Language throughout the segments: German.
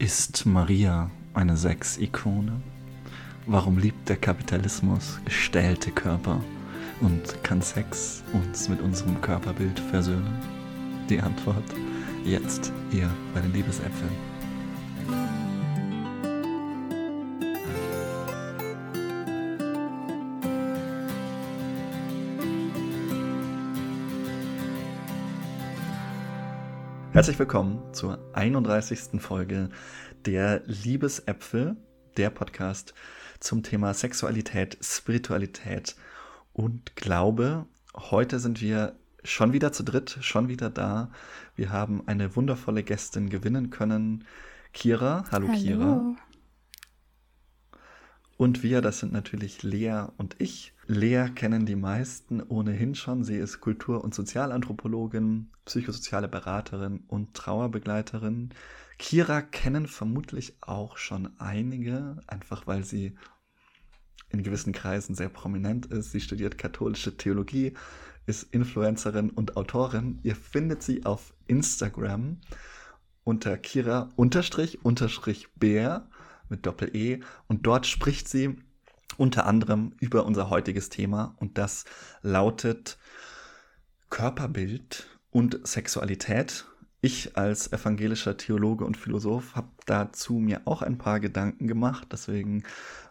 Ist Maria eine Sex-Ikone? Warum liebt der Kapitalismus gestellte Körper? Und kann Sex uns mit unserem Körperbild versöhnen? Die Antwort jetzt hier bei den Liebesäpfeln. Herzlich willkommen zur 31. Folge der Liebesäpfel, der Podcast zum Thema Sexualität, Spiritualität und Glaube. Heute sind wir schon wieder zu dritt, schon wieder da. Wir haben eine wundervolle Gästin gewinnen können. Kira, hallo, hallo. Kira. Und wir, das sind natürlich Lea und ich. Lea kennen die meisten ohnehin schon. Sie ist Kultur- und Sozialanthropologin, psychosoziale Beraterin und Trauerbegleiterin. Kira kennen vermutlich auch schon einige, einfach weil sie in gewissen Kreisen sehr prominent ist. Sie studiert katholische Theologie, ist Influencerin und Autorin. Ihr findet sie auf Instagram unter Kira unterstrich unterstrich Bär mit Doppel-E. Und dort spricht sie unter anderem über unser heutiges Thema und das lautet Körperbild und Sexualität. Ich als evangelischer Theologe und Philosoph habe dazu mir auch ein paar Gedanken gemacht. Deswegen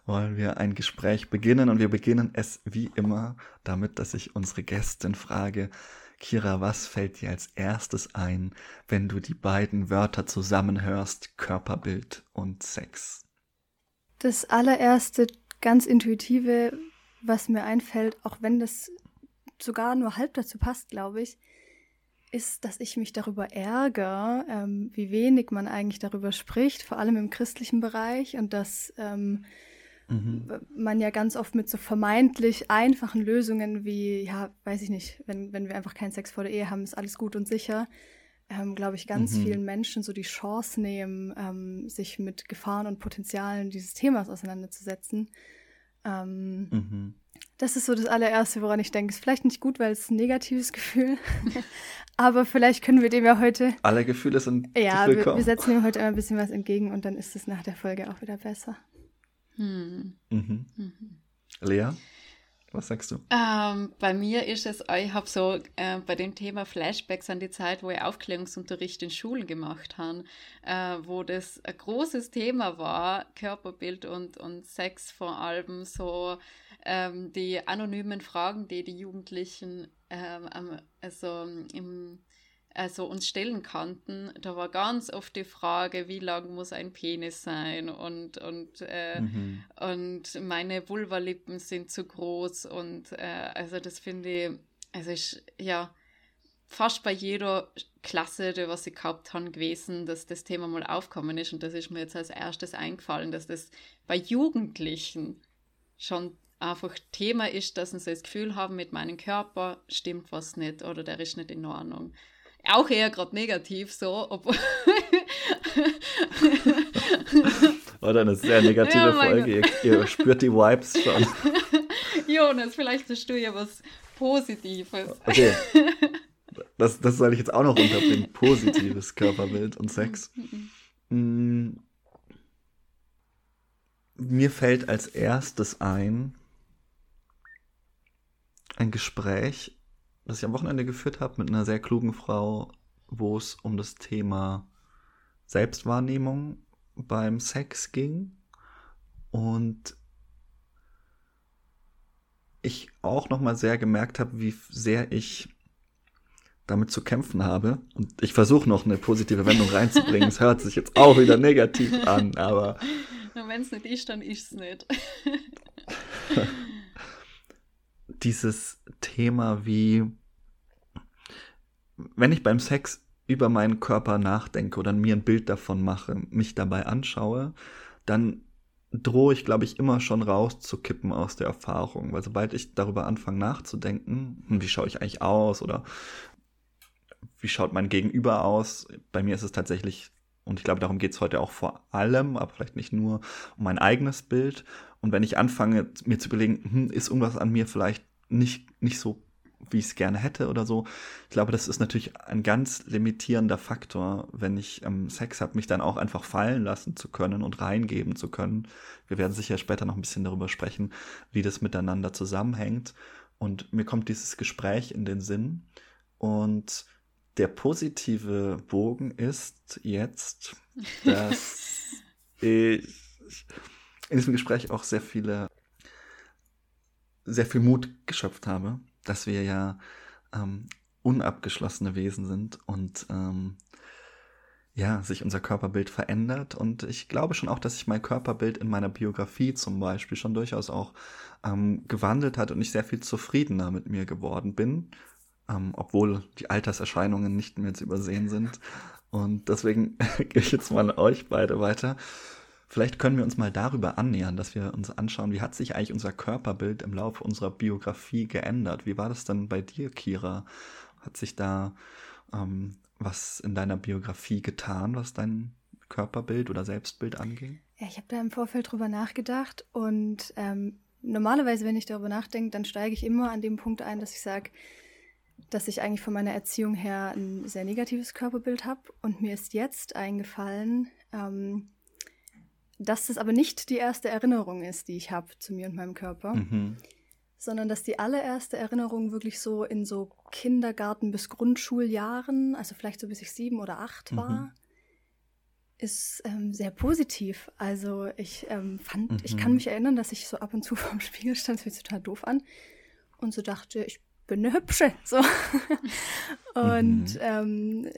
wollen wir ein Gespräch beginnen und wir beginnen es wie immer damit, dass ich unsere Gästin frage, Kira, was fällt dir als erstes ein, wenn du die beiden Wörter zusammenhörst, Körperbild und Sex? Das allererste ganz intuitive, was mir einfällt, auch wenn das sogar nur halb dazu passt, glaube ich, ist, dass ich mich darüber ärgere, ähm, wie wenig man eigentlich darüber spricht, vor allem im christlichen Bereich und dass ähm, mhm. man ja ganz oft mit so vermeintlich einfachen Lösungen wie, ja, weiß ich nicht, wenn, wenn wir einfach keinen Sex vor der Ehe haben, ist alles gut und sicher, ähm, glaube ich, ganz mhm. vielen Menschen so die Chance nehmen, ähm, sich mit Gefahren und Potenzialen dieses Themas auseinanderzusetzen. Ähm, mhm. Das ist so das allererste, woran ich denke. Ist vielleicht nicht gut, weil es ein negatives Gefühl. Aber vielleicht können wir dem ja heute. Alle Gefühle sind ja, willkommen. Wir, wir setzen ihm heute ein bisschen was entgegen und dann ist es nach der Folge auch wieder besser. Hm. Mhm. Mhm. Lea? Was sagst du? Ähm, bei mir ist es, ich habe so äh, bei dem Thema Flashbacks an die Zeit, wo ich Aufklärungsunterricht in Schulen gemacht habe, äh, wo das ein großes Thema war, Körperbild und, und Sex vor allem, so ähm, die anonymen Fragen, die die Jugendlichen ähm, also im also uns stellen konnten, da war ganz oft die Frage, wie lang muss ein Penis sein? Und, und, äh, mhm. und meine Vulvalippen sind zu groß und äh, also das finde ich, also ich, ja, fast bei jeder Klasse, die was ich gehabt habe, gewesen, dass das Thema mal aufkommen ist. Und das ist mir jetzt als erstes eingefallen, dass das bei Jugendlichen schon einfach Thema ist, dass sie das Gefühl haben, mit meinem Körper stimmt was nicht oder der ist nicht in Ordnung auch eher gerade negativ so, obwohl. War eine sehr negative ja, Folge. Ihr, ihr, spürt die Vibes schon. Jonas, vielleicht hast du ja was Positives. Okay. Das, das soll ich jetzt auch noch unterbringen. Positives Körperbild und Sex. Mm. Mir fällt als erstes ein, ein Gespräch das ich am Wochenende geführt habe mit einer sehr klugen Frau, wo es um das Thema Selbstwahrnehmung beim Sex ging. Und ich auch nochmal sehr gemerkt habe, wie sehr ich damit zu kämpfen habe. Und ich versuche noch eine positive Wendung reinzubringen. es hört sich jetzt auch wieder negativ an, aber. Wenn es nicht ist, dann ist es nicht. dieses Thema wie, wenn ich beim Sex über meinen Körper nachdenke oder mir ein Bild davon mache, mich dabei anschaue, dann drohe ich, glaube ich, immer schon rauszukippen aus der Erfahrung. Weil sobald ich darüber anfange nachzudenken, hm, wie schaue ich eigentlich aus oder wie schaut mein Gegenüber aus, bei mir ist es tatsächlich, und ich glaube, darum geht es heute auch vor allem, aber vielleicht nicht nur, um mein eigenes Bild. Und wenn ich anfange, mir zu überlegen, hm, ist irgendwas an mir vielleicht nicht, nicht so wie ich es gerne hätte oder so. Ich glaube, das ist natürlich ein ganz limitierender Faktor, wenn ich ähm, Sex habe, mich dann auch einfach fallen lassen zu können und reingeben zu können. Wir werden sicher später noch ein bisschen darüber sprechen, wie das miteinander zusammenhängt. Und mir kommt dieses Gespräch in den Sinn. Und der positive Bogen ist jetzt, dass ich in diesem Gespräch auch sehr viele, sehr viel Mut geschöpft habe, dass wir ja ähm, unabgeschlossene Wesen sind und ähm, ja, sich unser Körperbild verändert. Und ich glaube schon auch, dass sich mein Körperbild in meiner Biografie zum Beispiel schon durchaus auch ähm, gewandelt hat und ich sehr viel zufriedener mit mir geworden bin, ähm, obwohl die Alterserscheinungen nicht mehr zu übersehen sind. Und deswegen gehe ich jetzt mal an euch beide weiter. Vielleicht können wir uns mal darüber annähern, dass wir uns anschauen, wie hat sich eigentlich unser Körperbild im Laufe unserer Biografie geändert? Wie war das denn bei dir, Kira? Hat sich da ähm, was in deiner Biografie getan, was dein Körperbild oder Selbstbild anging? Ja, ich habe da im Vorfeld drüber nachgedacht und ähm, normalerweise, wenn ich darüber nachdenke, dann steige ich immer an dem Punkt ein, dass ich sage, dass ich eigentlich von meiner Erziehung her ein sehr negatives Körperbild habe und mir ist jetzt eingefallen, ähm, dass das aber nicht die erste Erinnerung ist, die ich habe zu mir und meinem Körper, mhm. sondern dass die allererste Erinnerung wirklich so in so Kindergarten bis Grundschuljahren, also vielleicht so bis ich sieben oder acht war, mhm. ist ähm, sehr positiv. Also ich ähm, fand, mhm. ich kann mich erinnern, dass ich so ab und zu vorm Spiegel stand, das fühlt total doof an, und so dachte, ich bin eine Hübsche. So. und mhm. ähm,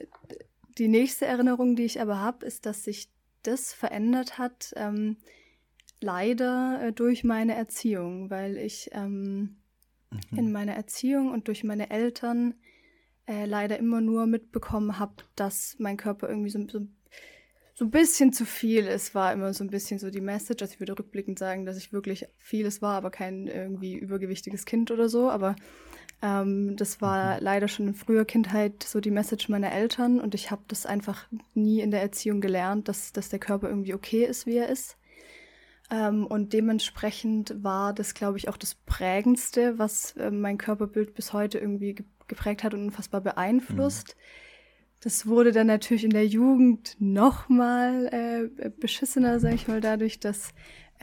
die nächste Erinnerung, die ich aber habe, ist, dass sich das verändert hat, ähm, leider äh, durch meine Erziehung, weil ich ähm, mhm. in meiner Erziehung und durch meine Eltern äh, leider immer nur mitbekommen habe, dass mein Körper irgendwie so, so, so, ein bisschen zu viel ist, war immer so ein bisschen so die Message. Also ich würde rückblickend sagen, dass ich wirklich vieles war, aber kein irgendwie übergewichtiges Kind oder so. Aber ähm, das war mhm. leider schon in früher Kindheit so die Message meiner Eltern und ich habe das einfach nie in der Erziehung gelernt, dass, dass der Körper irgendwie okay ist, wie er ist. Ähm, und dementsprechend war das, glaube ich, auch das Prägendste, was äh, mein Körperbild bis heute irgendwie ge geprägt hat und unfassbar beeinflusst. Mhm. Das wurde dann natürlich in der Jugend noch mal äh, beschissener, sage ich mal, dadurch, dass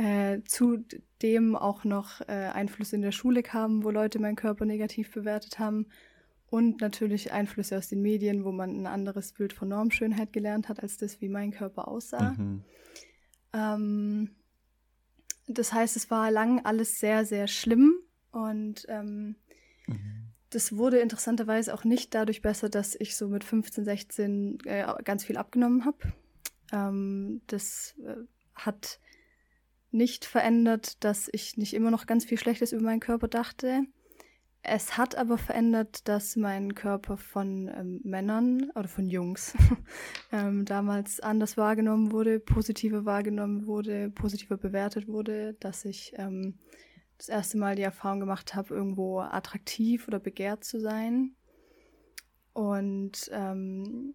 äh, zudem auch noch äh, Einflüsse in der Schule kamen, wo Leute meinen Körper negativ bewertet haben. Und natürlich Einflüsse aus den Medien, wo man ein anderes Bild von Normschönheit gelernt hat, als das, wie mein Körper aussah. Mhm. Ähm, das heißt, es war lang alles sehr, sehr schlimm. Und ähm, mhm. das wurde interessanterweise auch nicht dadurch besser, dass ich so mit 15, 16 äh, ganz viel abgenommen habe. Ähm, das äh, hat nicht verändert, dass ich nicht immer noch ganz viel Schlechtes über meinen Körper dachte. Es hat aber verändert, dass mein Körper von ähm, Männern oder von Jungs ähm, damals anders wahrgenommen wurde, positiver wahrgenommen wurde, positiver bewertet wurde, dass ich ähm, das erste Mal die Erfahrung gemacht habe, irgendwo attraktiv oder begehrt zu sein. Und ähm,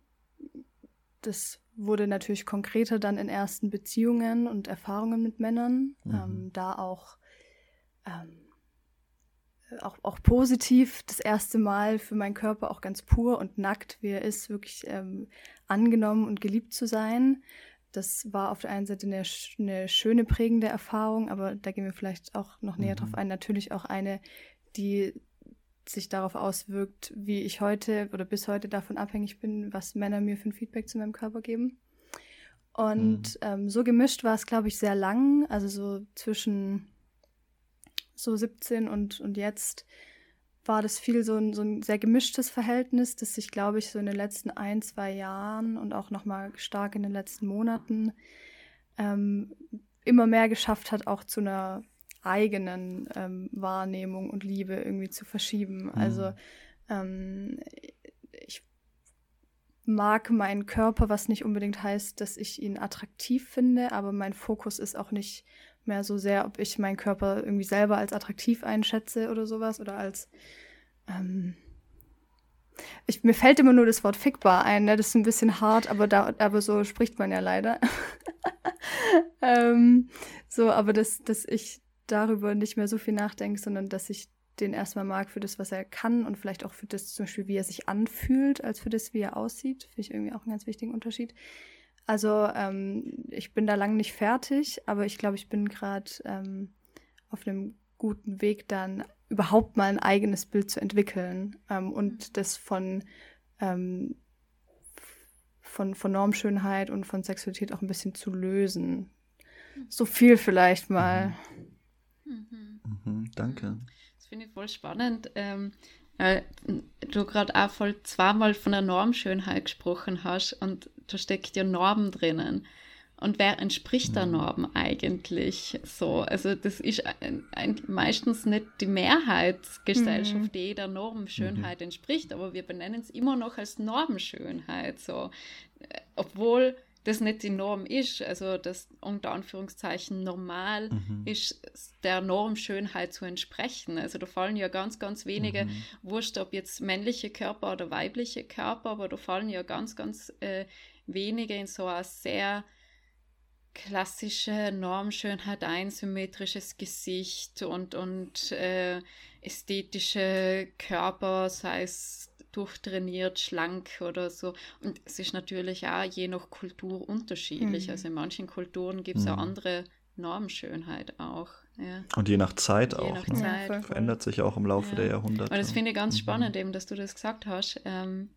das wurde natürlich konkreter dann in ersten Beziehungen und Erfahrungen mit Männern. Mhm. Ähm, da auch, ähm, auch, auch positiv das erste Mal für meinen Körper auch ganz pur und nackt, wie er ist, wirklich ähm, angenommen und geliebt zu sein. Das war auf der einen Seite eine, eine, schöne, prägende Erfahrung, aber da gehen wir vielleicht auch noch näher mhm. drauf ein. Natürlich auch eine, die sich darauf auswirkt, wie ich heute oder bis heute davon abhängig bin, was Männer mir für ein Feedback zu meinem Körper geben. Und mhm. ähm, so gemischt war es, glaube ich, sehr lang, also so zwischen so 17 und, und jetzt war das viel so ein, so ein sehr gemischtes Verhältnis, das sich, glaube ich, so in den letzten ein, zwei Jahren und auch nochmal stark in den letzten Monaten ähm, immer mehr geschafft hat, auch zu einer eigenen ähm, Wahrnehmung und Liebe irgendwie zu verschieben. Mhm. Also ähm, ich mag meinen Körper, was nicht unbedingt heißt, dass ich ihn attraktiv finde, aber mein Fokus ist auch nicht mehr so sehr, ob ich meinen Körper irgendwie selber als attraktiv einschätze oder sowas oder als ähm, ich, mir fällt immer nur das Wort fickbar ein, ne? das ist ein bisschen hart, aber, da, aber so spricht man ja leider. ähm, so, aber dass, dass ich darüber nicht mehr so viel nachdenke, sondern dass ich den erstmal mag für das, was er kann und vielleicht auch für das zum Beispiel, wie er sich anfühlt, als für das, wie er aussieht. Finde ich irgendwie auch einen ganz wichtigen Unterschied. Also ähm, ich bin da lange nicht fertig, aber ich glaube, ich bin gerade ähm, auf einem guten Weg, dann überhaupt mal ein eigenes Bild zu entwickeln ähm, und mhm. das von, ähm, von, von Normschönheit und von Sexualität auch ein bisschen zu lösen. Mhm. So viel vielleicht mal. Mhm. Mhm, danke. Das finde ich voll spannend. Ähm, äh, du gerade auch voll zweimal von der Normschönheit gesprochen hast und da steckt ja Norm drinnen. Und wer entspricht der mhm. Norm eigentlich so? Also das ist ein, ein, meistens nicht die Mehrheitsgesellschaft, mhm. die der Normschönheit mhm. entspricht, aber wir benennen es immer noch als Normschönheit. So. Äh, obwohl das nicht die Norm ist, also das unter Anführungszeichen normal mhm. ist, der Normschönheit zu entsprechen. Also da fallen ja ganz, ganz wenige, mhm. wurscht ob jetzt männliche Körper oder weibliche Körper, aber da fallen ja ganz, ganz äh, wenige in so eine sehr klassische Normschönheit, einsymmetrisches Gesicht und, und äh, ästhetische Körper, sei es durchtrainiert, schlank oder so. Und es ist natürlich auch je nach Kultur unterschiedlich. Mhm. Also in manchen Kulturen gibt es mhm. auch andere Normschönheit auch. Ja. Und je nach Zeit je auch. Nach ne? Zeit. Verändert sich auch im Laufe ja. der Jahrhunderte. Und das finde ich ganz mhm. spannend, eben, dass du das gesagt hast. Ähm,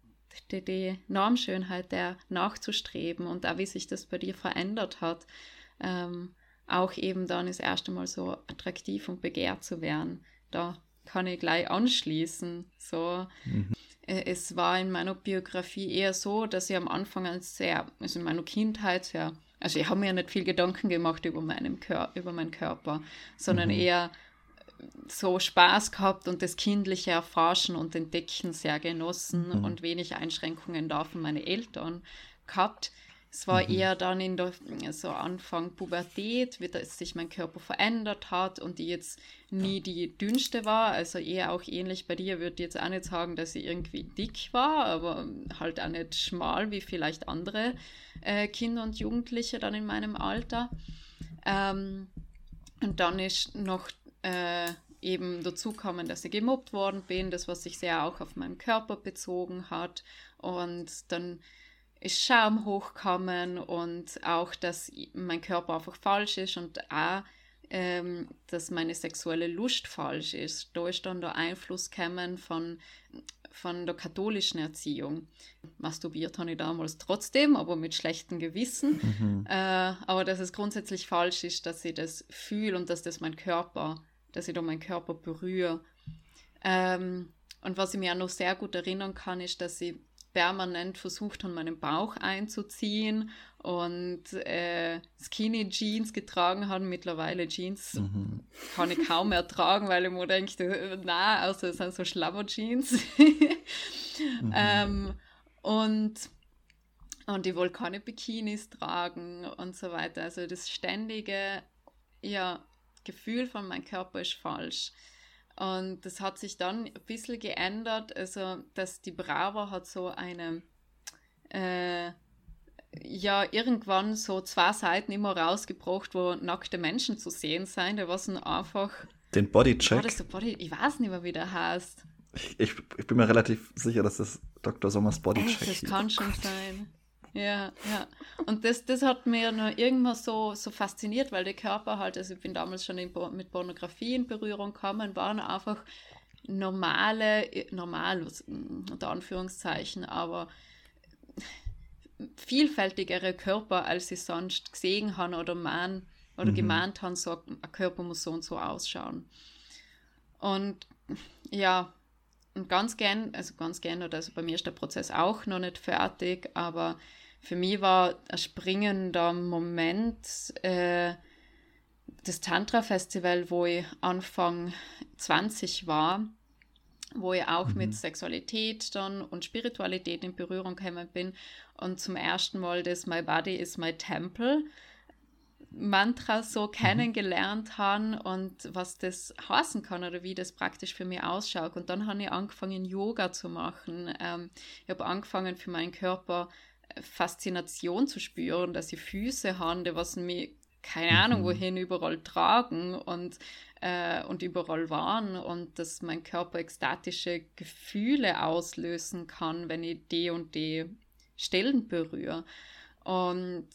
die, die Normschönheit der nachzustreben und auch wie sich das bei dir verändert hat, ähm, auch eben dann das erste Mal so attraktiv und begehrt zu werden. Da kann ich gleich anschließen. So, mhm. Äh, es war in meiner Biografie eher so, dass ich am Anfang als sehr, also in meiner Kindheit sehr, also ich habe mir ja nicht viel Gedanken gemacht über meinen, Kör über meinen Körper, sondern mhm. eher so Spaß gehabt und das kindliche Erforschen und Entdecken sehr genossen mhm. und wenig Einschränkungen da von meinen Eltern gehabt. Es war mhm. eher dann in der so Anfang Pubertät, wie das sich mein Körper verändert hat und die jetzt nie die dünnste war. Also eher auch ähnlich bei dir, würde ich jetzt auch nicht sagen, dass sie irgendwie dick war, aber halt auch nicht schmal wie vielleicht andere äh, Kinder und Jugendliche dann in meinem Alter. Ähm, und dann ist noch äh, eben dazu kommen, dass ich gemobbt worden bin, das was sich sehr auch auf meinen Körper bezogen hat und dann ist Scham hochkommen und auch, dass mein Körper einfach falsch ist und auch, ähm, dass meine sexuelle Lust falsch ist. Da ist dann der Einfluss gekommen von, von der katholischen Erziehung. Masturbiert habe ich damals trotzdem, aber mit schlechtem Gewissen. Mhm. Äh, aber dass es grundsätzlich falsch ist, dass ich das fühle und dass das mein Körper dass ich da meinen Körper berühre. Ähm, und was ich mir auch noch sehr gut erinnern kann, ist, dass ich permanent versucht habe, meinen Bauch einzuziehen und äh, Skinny Jeans getragen habe. Mittlerweile Jeans mhm. kann ich kaum mehr tragen, weil ich mir denke, na, außer es sind so Schlabber-Jeans. mhm. ähm, und, und ich wollte keine Bikinis tragen und so weiter. Also das ständige, ja, Gefühl von meinem Körper ist falsch. Und das hat sich dann ein bisschen geändert, also dass die Brava hat so eine, äh, ja, irgendwann so zwei Seiten immer rausgebracht, wo nackte Menschen zu sehen sind. Da war es einfach. Den Bodycheck? War Body, ich weiß nicht mehr, wie der heißt. Ich, ich, ich, bin mir relativ sicher, dass das Dr. Sommers Bodycheck ist. Das kann schon sein. Ja, ja. Und das, das hat mir nur irgendwann so, so fasziniert, weil der Körper halt, also ich bin damals schon in, mit Pornografie in Berührung gekommen, waren einfach normale, normal, unter Anführungszeichen, aber vielfältigere Körper, als ich sonst gesehen habe oder man oder mhm. gemahnt habe, so ein Körper muss so und so ausschauen. Und ja, und ganz gern, also ganz gern, oder also bei mir ist der Prozess auch noch nicht fertig, aber für mich war ein springender Moment äh, das Tantra-Festival, wo ich Anfang 20 war, wo ich auch mhm. mit Sexualität dann und Spiritualität in Berührung gekommen bin und zum ersten Mal das My Body is My Temple Mantra so mhm. kennengelernt haben und was das heißen kann oder wie das praktisch für mich ausschaut. Und dann habe ich angefangen, Yoga zu machen. Ähm, ich habe angefangen, für meinen Körper Faszination zu spüren, dass ich Füße habe, was mich keine mhm. Ahnung wohin überall tragen und, äh, und überall waren und dass mein Körper ekstatische Gefühle auslösen kann, wenn ich die und die Stellen berühre. Und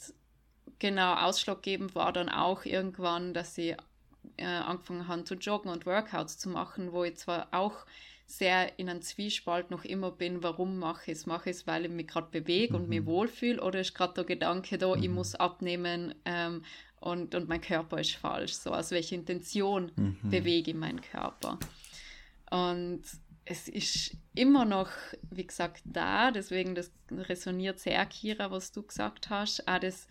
genau, ausschlaggebend war dann auch irgendwann, dass ich äh, angefangen habe zu joggen und Workouts zu machen, wo ich zwar auch sehr in einem Zwiespalt noch immer bin, warum mache ich es? Mache ich es, weil ich mich gerade bewege mhm. und mich mhm. wohlfühle oder ist gerade der Gedanke da, mhm. ich muss abnehmen ähm, und, und mein Körper ist falsch. So, aus welcher Intention mhm. bewege ich meinen Körper? Und es ist immer noch, wie gesagt, da, deswegen das resoniert sehr, Kira, was du gesagt hast, auch das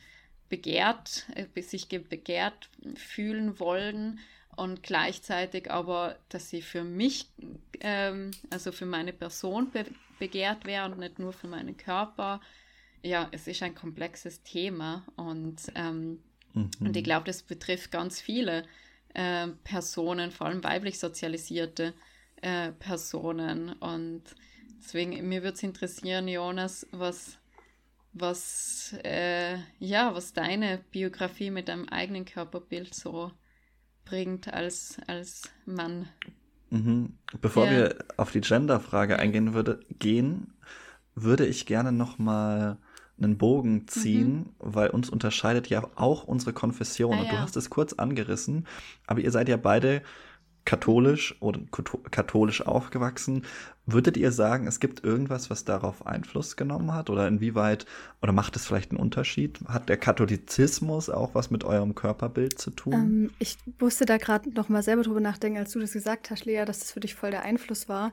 begehrt, äh, sich begehrt fühlen wollen und gleichzeitig aber, dass sie für mich, ähm, also für meine Person be begehrt wäre und nicht nur für meinen Körper. Ja, es ist ein komplexes Thema und, ähm, mhm. und ich glaube, das betrifft ganz viele äh, Personen, vor allem weiblich sozialisierte äh, Personen. Und deswegen, mir würde es interessieren, Jonas, was, was, äh, ja, was deine Biografie mit deinem eigenen Körperbild so bringt als, als Mann. Mhm. Bevor ja. wir auf die Gender-Frage eingehen würde, gehen, würde ich gerne noch mal einen Bogen ziehen, mhm. weil uns unterscheidet ja auch unsere Konfession. Ah, und du hast es kurz angerissen, aber ihr seid ja beide katholisch oder katholisch aufgewachsen. Würdet ihr sagen, es gibt irgendwas, was darauf Einfluss genommen hat? Oder inwieweit, oder macht es vielleicht einen Unterschied? Hat der Katholizismus auch was mit eurem Körperbild zu tun? Ähm, ich musste da gerade noch mal selber drüber nachdenken, als du das gesagt hast, Lea, dass das für dich voll der Einfluss war.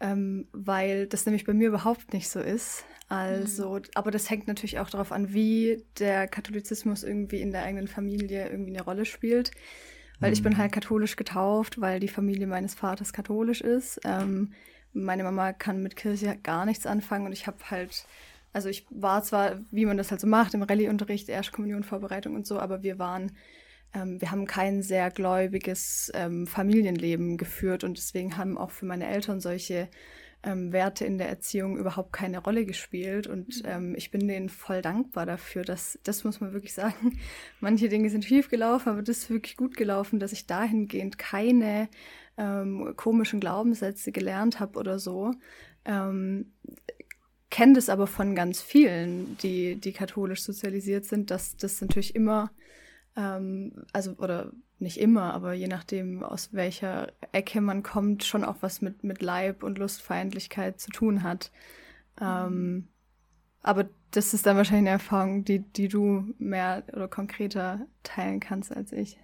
Ähm, weil das nämlich bei mir überhaupt nicht so ist. Also, mhm. aber das hängt natürlich auch darauf an, wie der Katholizismus irgendwie in der eigenen Familie irgendwie eine Rolle spielt. Weil mhm. ich bin halt katholisch getauft, weil die Familie meines Vaters katholisch ist. Ähm, meine Mama kann mit Kirche gar nichts anfangen und ich habe halt, also ich war zwar, wie man das halt so macht, im Rallye-Unterricht, Erstkommunionvorbereitung und so, aber wir waren, ähm, wir haben kein sehr gläubiges ähm, Familienleben geführt und deswegen haben auch für meine Eltern solche ähm, Werte in der Erziehung überhaupt keine Rolle gespielt. Und mhm. ähm, ich bin denen voll dankbar dafür, dass, das muss man wirklich sagen, manche Dinge sind schief gelaufen, aber das ist wirklich gut gelaufen, dass ich dahingehend keine ähm, komischen Glaubenssätze gelernt habe oder so. Ähm, kenne das aber von ganz vielen, die, die katholisch sozialisiert sind, dass das natürlich immer, ähm, also, oder nicht immer, aber je nachdem, aus welcher Ecke man kommt, schon auch was mit, mit Leib und Lustfeindlichkeit zu tun hat. Ähm, aber das ist dann wahrscheinlich eine Erfahrung, die, die du mehr oder konkreter teilen kannst als ich.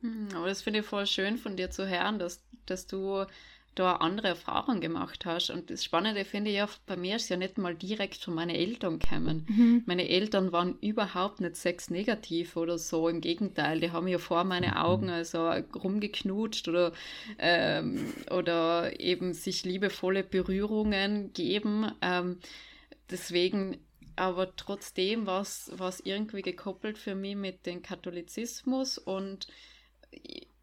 Hm, aber das finde ich voll schön von dir zu hören, dass, dass du da andere Erfahrungen gemacht hast. Und das Spannende finde ich ja, bei mir ist ja nicht mal direkt von meinen Eltern gekommen. Mhm. Meine Eltern waren überhaupt nicht sexnegativ oder so. Im Gegenteil, die haben ja vor meine mhm. Augen also rumgeknutscht oder, ähm, oder eben sich liebevolle Berührungen geben. Ähm, deswegen aber trotzdem war es irgendwie gekoppelt für mich mit dem Katholizismus und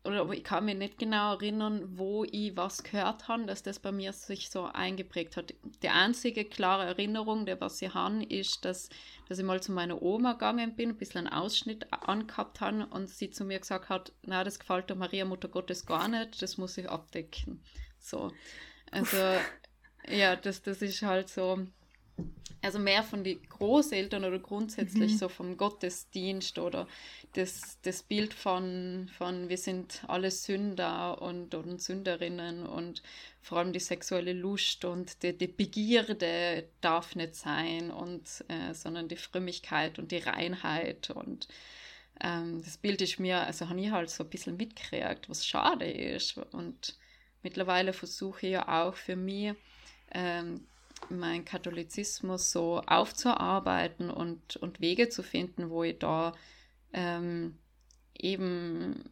oder ich kann mich nicht genau erinnern, wo ich was gehört habe, dass das bei mir sich so eingeprägt hat. Die einzige klare Erinnerung, der was ich habe, ist, dass, dass ich mal zu meiner Oma gegangen bin, ein bisschen einen Ausschnitt angehabt habe und sie zu mir gesagt hat, na, das gefällt der Maria Mutter Gottes gar nicht, das muss ich abdecken. So. Also, ja, das, das ist halt so, also mehr von den Großeltern oder grundsätzlich mhm. so vom Gottesdienst oder das, das Bild von, von wir sind alle Sünder und, und Sünderinnen und vor allem die sexuelle Lust und die, die Begierde darf nicht sein und äh, sondern die Frömmigkeit und die Reinheit und ähm, das Bild ist mir, also habe ich halt so ein bisschen mitgekriegt, was schade ist und mittlerweile versuche ich ja auch für mich ähm, mein Katholizismus so aufzuarbeiten und, und Wege zu finden, wo ich da ähm, eben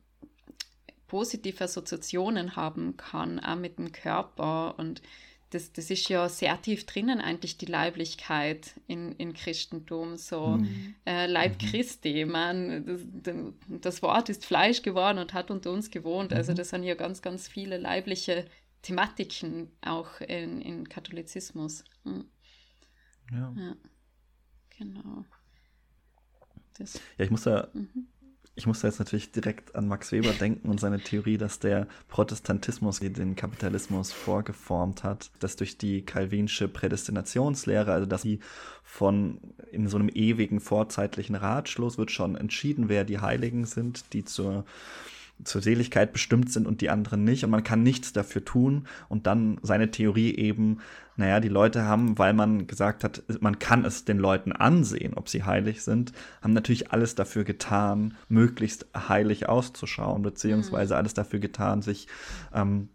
positive Assoziationen haben kann, auch mit dem Körper. Und das, das ist ja sehr tief drinnen, eigentlich die Leiblichkeit in, in Christentum, so mhm. äh, Leib mhm. Christi. Man, das, das, Wort ist Fleisch geworden und hat unter uns gewohnt. Also mhm. Also das sind ja ganz, ganz viele leibliche Thematiken auch in, in Katholizismus. Hm. Ja. ja. Genau. Das. Ja, ich muss da mhm. ich musste jetzt natürlich direkt an Max Weber denken und seine Theorie, dass der Protestantismus den Kapitalismus vorgeformt hat, dass durch die calvinische Prädestinationslehre, also dass sie von in so einem ewigen vorzeitlichen Ratschluss wird schon entschieden, wer die Heiligen sind, die zur zur Seligkeit bestimmt sind und die anderen nicht und man kann nichts dafür tun und dann seine Theorie eben, naja, die Leute haben, weil man gesagt hat, man kann es den Leuten ansehen, ob sie heilig sind, haben natürlich alles dafür getan, möglichst heilig auszuschauen, beziehungsweise mhm. alles dafür getan, sich ähm,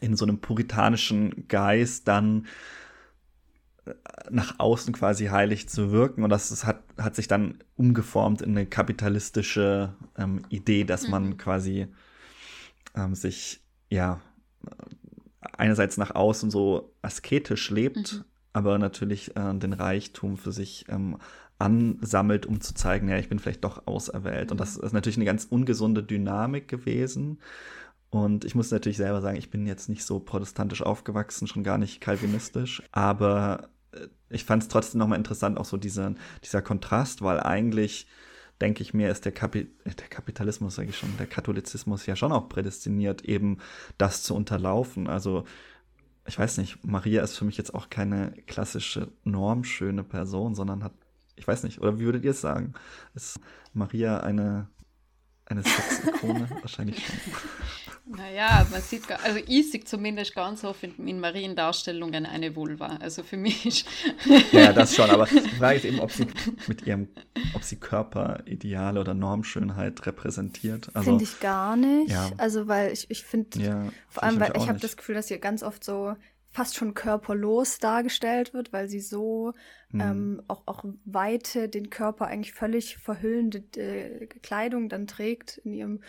in so einem puritanischen Geist dann nach außen quasi heilig zu wirken. Und das, das hat, hat sich dann umgeformt in eine kapitalistische ähm, Idee, dass man mhm. quasi ähm, sich, ja, einerseits nach außen so asketisch lebt, mhm. aber natürlich äh, den Reichtum für sich ähm, ansammelt, um zu zeigen, ja, ich bin vielleicht doch auserwählt. Mhm. Und das ist natürlich eine ganz ungesunde Dynamik gewesen. Und ich muss natürlich selber sagen, ich bin jetzt nicht so protestantisch aufgewachsen, schon gar nicht kalvinistisch. Aber äh, ich fand es trotzdem nochmal interessant, auch so dieser, dieser Kontrast, weil eigentlich denke ich mir, ist der, Kapi äh, der Kapitalismus, sage ich schon, der Katholizismus ja schon auch prädestiniert, eben das zu unterlaufen. Also ich weiß nicht, Maria ist für mich jetzt auch keine klassische normschöne Person, sondern hat, ich weiß nicht, oder wie würdet ihr es sagen? Ist Maria eine, eine Sexikone? Wahrscheinlich schon. Naja, man sieht, also ich sehe zumindest ganz oft in, in Mariendarstellungen eine Vulva. Also für mich. Ja, das schon, aber die Frage ist eben, ob sie mit ihrem, ob sie Körperideale oder Normschönheit repräsentiert. Also, finde ich gar nicht. Ja. Also, weil ich, ich finde, ja, vor allem, weil ich habe das Gefühl, dass sie ganz oft so fast schon körperlos dargestellt wird, weil sie so mhm. ähm, auch, auch weite, den Körper eigentlich völlig verhüllende äh, Kleidung dann trägt, in ihrem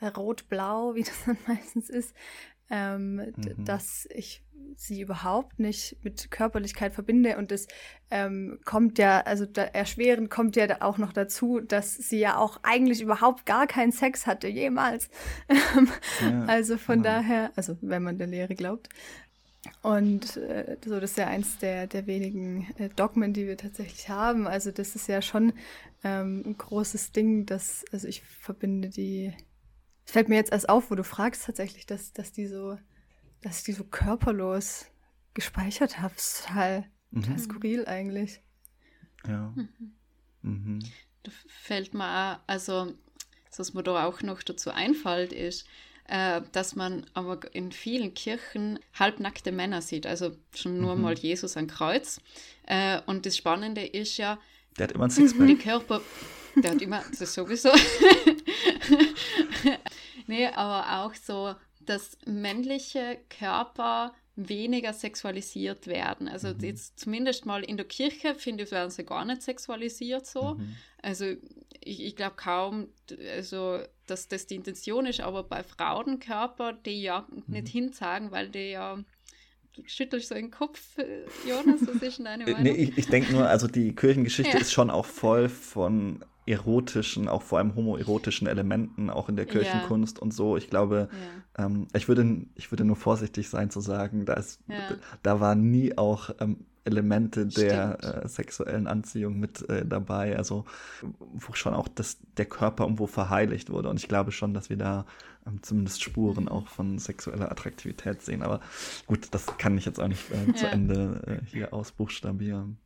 äh, Rot-Blau, wie das dann meistens ist, ähm, mhm. dass ich sie überhaupt nicht mit Körperlichkeit verbinde. Und es ähm, kommt ja, also da, erschwerend kommt ja auch noch dazu, dass sie ja auch eigentlich überhaupt gar keinen Sex hatte, jemals. ja, also von ja. daher, also wenn man der Lehre glaubt. Und äh, so, das ist ja eins der, der wenigen äh, Dogmen, die wir tatsächlich haben. Also das ist ja schon ähm, ein großes Ding, dass, also ich verbinde die, es fällt mir jetzt erst auf, wo du fragst tatsächlich, dass, dass die so, dass ich die so körperlos gespeichert habe. Das ist total, mhm. total skurril eigentlich. Ja. Mhm. Mhm. Da fällt mir auch, also, was mir da auch noch dazu einfällt, ist, äh, dass man aber in vielen Kirchen halbnackte Männer sieht, also schon nur mhm. mal Jesus am Kreuz. Äh, und das Spannende ist ja, der hat immer ein Sixpack. Die Körper, der hat immer, das sowieso. nee, aber auch so, dass männliche Körper weniger sexualisiert werden. Also mhm. jetzt zumindest mal in der Kirche, finde ich, werden sie gar nicht sexualisiert so. Mhm. Also ich, ich glaube kaum, also, dass das die Intention ist, aber bei Frauenkörper, die ja mhm. nicht hinzagen, weil die ja du schüttelst so den Kopf, äh, Jonas, was ist denn deine Meinung? Nee, ich, ich denke nur, also die Kirchengeschichte ja. ist schon auch voll von erotischen, auch vor allem homoerotischen Elementen, auch in der Kirchenkunst ja. und so. Ich glaube, ja. ähm, ich, würde, ich würde nur vorsichtig sein zu sagen, da, ist, da war nie auch ähm, Elemente der äh, sexuellen Anziehung mit äh, dabei, also wo schon auch das, der Körper irgendwo verheiligt wurde. Und ich glaube schon, dass wir da ähm, zumindest Spuren mhm. auch von sexueller Attraktivität sehen. Aber gut, das kann ich jetzt auch nicht äh, zu Ende äh, hier ausbuchstabieren.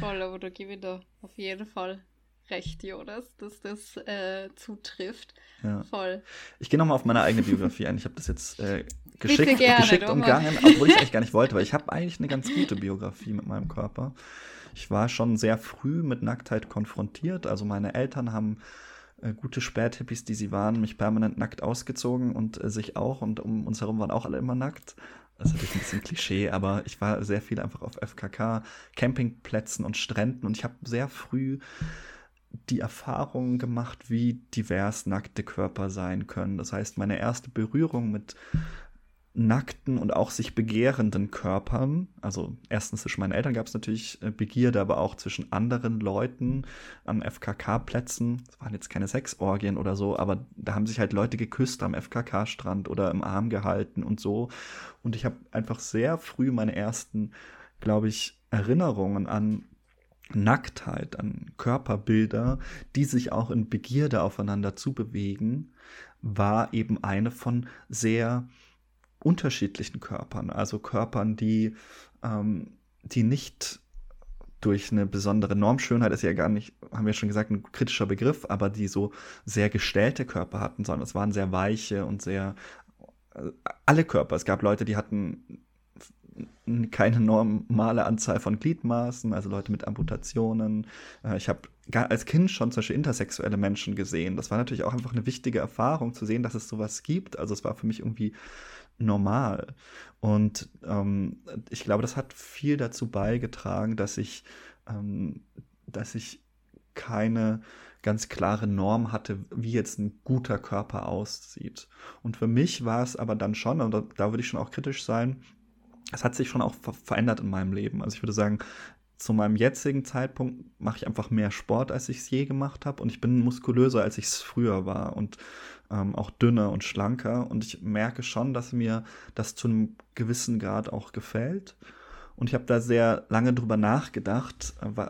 Voll, aber da gebe ich da auf jeden Fall recht, Jonas, dass das äh, zutrifft. Ja. Voll. Ich gehe nochmal auf meine eigene Biografie ein. Ich habe das jetzt äh, geschickt, gerne, geschickt umgangen, obwohl ich eigentlich gar nicht wollte, weil ich habe eigentlich eine ganz gute Biografie mit meinem Körper. Ich war schon sehr früh mit Nacktheit konfrontiert. Also meine Eltern haben äh, gute Späthippies, die sie waren, mich permanent nackt ausgezogen und äh, sich auch. Und um uns herum waren auch alle immer nackt. Das ist natürlich ein bisschen Klischee, aber ich war sehr viel einfach auf FKK, Campingplätzen und Stränden und ich habe sehr früh die Erfahrung gemacht, wie divers nackte Körper sein können. Das heißt, meine erste Berührung mit nackten und auch sich begehrenden Körpern, also erstens zwischen meinen Eltern gab es natürlich äh, Begierde, aber auch zwischen anderen Leuten an FKK-Plätzen. Es waren jetzt keine Sexorgien oder so, aber da haben sich halt Leute geküsst am FKK-Strand oder im Arm gehalten und so. Und ich habe einfach sehr früh meine ersten, glaube ich, Erinnerungen an Nacktheit, an Körperbilder, die sich auch in Begierde aufeinander zubewegen, war eben eine von sehr unterschiedlichen Körpern, also Körpern, die, ähm, die nicht durch eine besondere Normschönheit ist ja gar nicht, haben wir schon gesagt, ein kritischer Begriff, aber die so sehr gestellte Körper hatten, sondern es waren sehr weiche und sehr äh, alle Körper. Es gab Leute, die hatten keine normale Anzahl von Gliedmaßen, also Leute mit Amputationen. Äh, ich habe als Kind schon zum Beispiel intersexuelle Menschen gesehen. Das war natürlich auch einfach eine wichtige Erfahrung zu sehen, dass es sowas gibt. Also es war für mich irgendwie normal. Und ähm, ich glaube, das hat viel dazu beigetragen, dass ich, ähm, dass ich keine ganz klare Norm hatte, wie jetzt ein guter Körper aussieht. Und für mich war es aber dann schon, und da, da würde ich schon auch kritisch sein, es hat sich schon auch verändert in meinem Leben. Also ich würde sagen, zu meinem jetzigen Zeitpunkt mache ich einfach mehr Sport, als ich es je gemacht habe. Und ich bin muskulöser, als ich es früher war. Und ähm, auch dünner und schlanker. Und ich merke schon, dass mir das zu einem gewissen Grad auch gefällt. Und ich habe da sehr lange drüber nachgedacht, äh,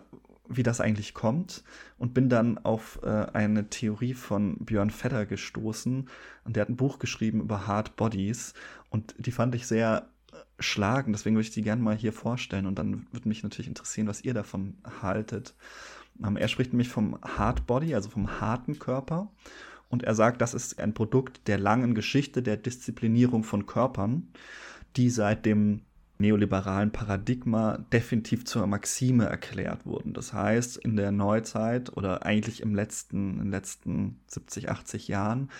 wie das eigentlich kommt. Und bin dann auf äh, eine Theorie von Björn Fedder gestoßen. Und der hat ein Buch geschrieben über Hard Bodies. Und die fand ich sehr schlagen. Deswegen würde ich die gerne mal hier vorstellen und dann würde mich natürlich interessieren, was ihr davon haltet. Ähm, er spricht nämlich vom Hard Body, also vom harten Körper. Und er sagt, das ist ein Produkt der langen Geschichte der Disziplinierung von Körpern, die seit dem neoliberalen Paradigma definitiv zur Maxime erklärt wurden. Das heißt, in der Neuzeit oder eigentlich im letzten, in den letzten 70, 80 Jahren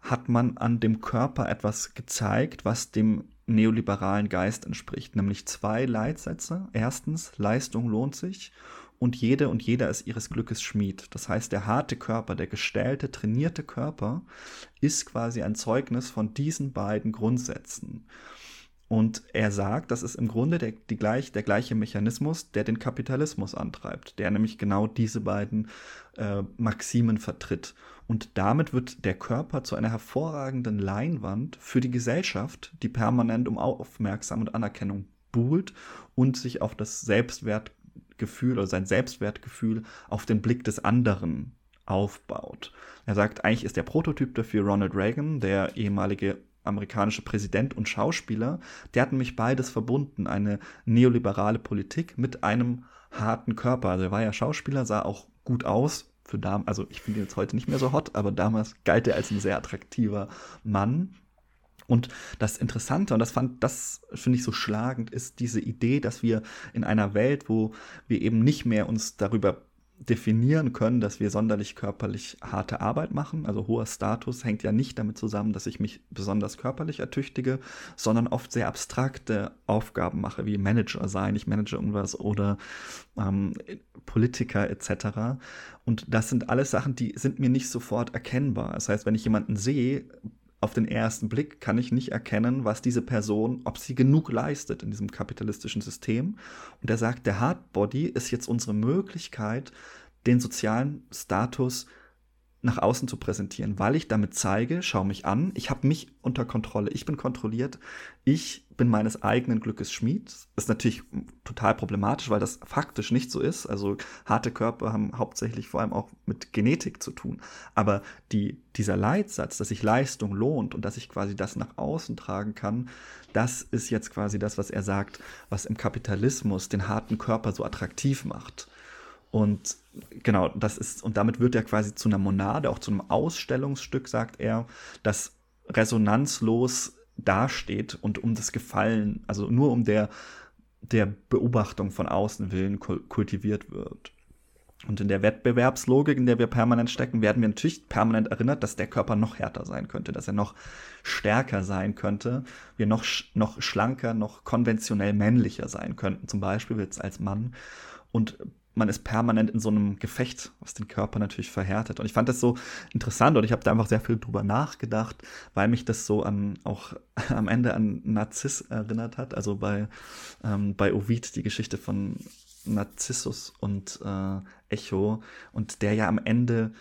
hat man an dem Körper etwas gezeigt, was dem neoliberalen Geist entspricht, nämlich zwei Leitsätze. Erstens, Leistung lohnt sich und jede und jeder ist ihres Glückes Schmied. Das heißt, der harte Körper, der gestellte, trainierte Körper ist quasi ein Zeugnis von diesen beiden Grundsätzen. Und er sagt, das ist im Grunde der, die gleich, der gleiche Mechanismus, der den Kapitalismus antreibt, der nämlich genau diese beiden äh, Maximen vertritt. Und damit wird der Körper zu einer hervorragenden Leinwand für die Gesellschaft, die permanent um Aufmerksamkeit und Anerkennung buhlt und sich auf das Selbstwertgefühl oder sein Selbstwertgefühl auf den Blick des anderen aufbaut. Er sagt, eigentlich ist der Prototyp dafür Ronald Reagan, der ehemalige amerikanische Präsident und Schauspieler, der hat nämlich beides verbunden, eine neoliberale Politik mit einem harten Körper. Also er war ja Schauspieler, sah auch gut aus, für Damen, also ich finde ihn jetzt heute nicht mehr so hot, aber damals galt er als ein sehr attraktiver Mann. Und das Interessante, und das fand, das finde ich so schlagend, ist diese Idee, dass wir in einer Welt, wo wir eben nicht mehr uns darüber definieren können, dass wir sonderlich körperlich harte Arbeit machen. Also hoher Status hängt ja nicht damit zusammen, dass ich mich besonders körperlich ertüchtige, sondern oft sehr abstrakte Aufgaben mache, wie Manager sein, ich manage irgendwas oder ähm, Politiker etc. Und das sind alles Sachen, die sind mir nicht sofort erkennbar. Das heißt, wenn ich jemanden sehe, auf den ersten Blick kann ich nicht erkennen, was diese Person, ob sie genug leistet in diesem kapitalistischen System. Und er sagt, der Hardbody ist jetzt unsere Möglichkeit, den sozialen Status nach außen zu präsentieren, weil ich damit zeige, schau mich an, ich habe mich unter Kontrolle, ich bin kontrolliert, ich bin meines eigenen Glückes Schmied. Ist natürlich total problematisch, weil das faktisch nicht so ist. Also harte Körper haben hauptsächlich vor allem auch mit Genetik zu tun. Aber die, dieser Leitsatz, dass sich Leistung lohnt und dass ich quasi das nach außen tragen kann, das ist jetzt quasi das, was er sagt, was im Kapitalismus den harten Körper so attraktiv macht. Und genau, das ist, und damit wird er quasi zu einer Monade, auch zu einem Ausstellungsstück, sagt er, das resonanzlos dasteht und um das Gefallen, also nur um der, der Beobachtung von außen willen kultiviert wird. Und in der Wettbewerbslogik, in der wir permanent stecken, werden wir natürlich permanent erinnert, dass der Körper noch härter sein könnte, dass er noch stärker sein könnte, wir noch, noch schlanker, noch konventionell männlicher sein könnten, zum Beispiel jetzt als Mann. Und man ist permanent in so einem Gefecht, was den Körper natürlich verhärtet. Und ich fand das so interessant und ich habe da einfach sehr viel drüber nachgedacht, weil mich das so an auch am Ende an Narziss erinnert hat. Also bei, ähm, bei Ovid die Geschichte von Narzissus und äh, Echo und der ja am Ende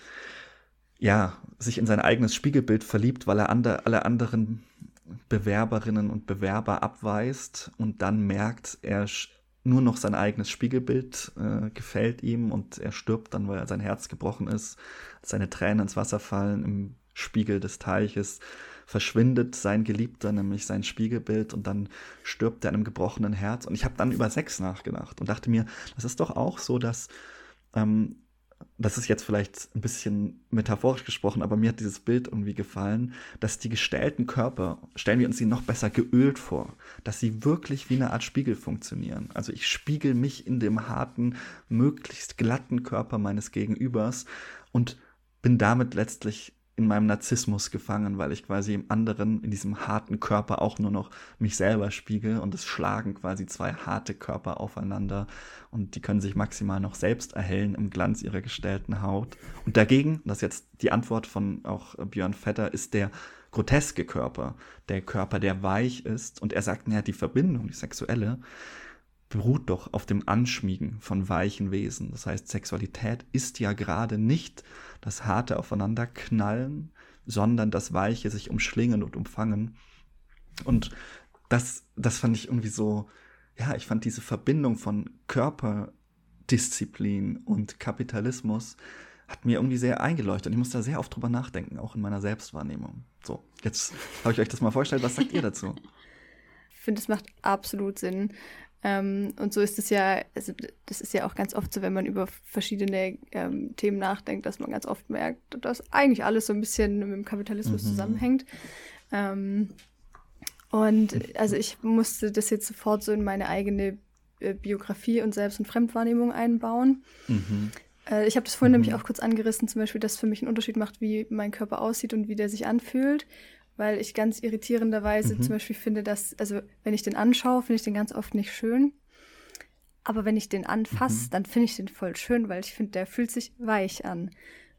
ja sich in sein eigenes Spiegelbild verliebt, weil er ande, alle anderen Bewerberinnen und Bewerber abweist und dann merkt, er nur noch sein eigenes Spiegelbild äh, gefällt ihm und er stirbt dann, weil sein Herz gebrochen ist, seine Tränen ins Wasser fallen im Spiegel des Teiches, verschwindet sein Geliebter, nämlich sein Spiegelbild und dann stirbt er einem gebrochenen Herz. Und ich habe dann über Sex nachgedacht und dachte mir, das ist doch auch so, dass ähm, das ist jetzt vielleicht ein bisschen metaphorisch gesprochen, aber mir hat dieses Bild irgendwie gefallen, dass die gestellten Körper, stellen wir uns sie noch besser geölt vor, dass sie wirklich wie eine Art Spiegel funktionieren. Also ich spiegel mich in dem harten, möglichst glatten Körper meines Gegenübers und bin damit letztlich in meinem Narzissmus gefangen, weil ich quasi im anderen, in diesem harten Körper auch nur noch mich selber spiegel und es schlagen quasi zwei harte Körper aufeinander und die können sich maximal noch selbst erhellen im Glanz ihrer gestellten Haut. Und dagegen, das ist jetzt die Antwort von auch Björn Vetter, ist der groteske Körper, der Körper, der weich ist und er sagt, naja, die Verbindung, die sexuelle, beruht doch auf dem Anschmiegen von weichen Wesen. Das heißt, Sexualität ist ja gerade nicht das harte Aufeinanderknallen, sondern das weiche sich umschlingen und umfangen. Und das, das fand ich irgendwie so, ja, ich fand diese Verbindung von Körperdisziplin und Kapitalismus hat mir irgendwie sehr eingeleuchtet. Und ich musste da sehr oft drüber nachdenken, auch in meiner Selbstwahrnehmung. So, jetzt habe ich euch das mal vorgestellt. Was sagt ihr dazu? Ich finde, es macht absolut Sinn. Ähm, und so ist es ja, also das ist ja auch ganz oft so, wenn man über verschiedene ähm, Themen nachdenkt, dass man ganz oft merkt, dass eigentlich alles so ein bisschen mit dem Kapitalismus mhm. zusammenhängt. Ähm, und also ich musste das jetzt sofort so in meine eigene äh, Biografie und Selbst- und Fremdwahrnehmung einbauen. Mhm. Äh, ich habe das vorhin mhm. nämlich auch kurz angerissen, zum Beispiel, dass es für mich einen Unterschied macht, wie mein Körper aussieht und wie der sich anfühlt weil ich ganz irritierenderweise mhm. zum Beispiel finde, dass, also wenn ich den anschaue, finde ich den ganz oft nicht schön. Aber wenn ich den anfasse, mhm. dann finde ich den voll schön, weil ich finde, der fühlt sich weich an.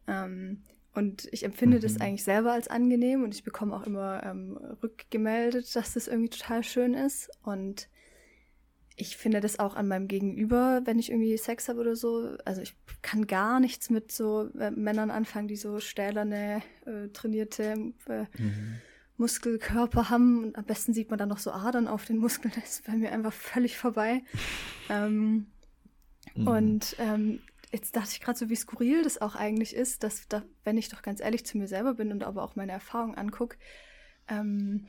Ähm, und ich empfinde mhm. das eigentlich selber als angenehm und ich bekomme auch immer ähm, rückgemeldet, dass das irgendwie total schön ist. Und ich finde das auch an meinem Gegenüber, wenn ich irgendwie Sex habe oder so. Also ich kann gar nichts mit so äh, Männern anfangen, die so stählerne, äh, trainierte äh, mhm. Muskelkörper haben. Und am besten sieht man dann noch so Adern auf den Muskeln. Das ist bei mir einfach völlig vorbei. ähm, mhm. Und ähm, jetzt dachte ich gerade so, wie skurril das auch eigentlich ist, dass, da, wenn ich doch ganz ehrlich zu mir selber bin und aber auch meine Erfahrung angucke, ähm,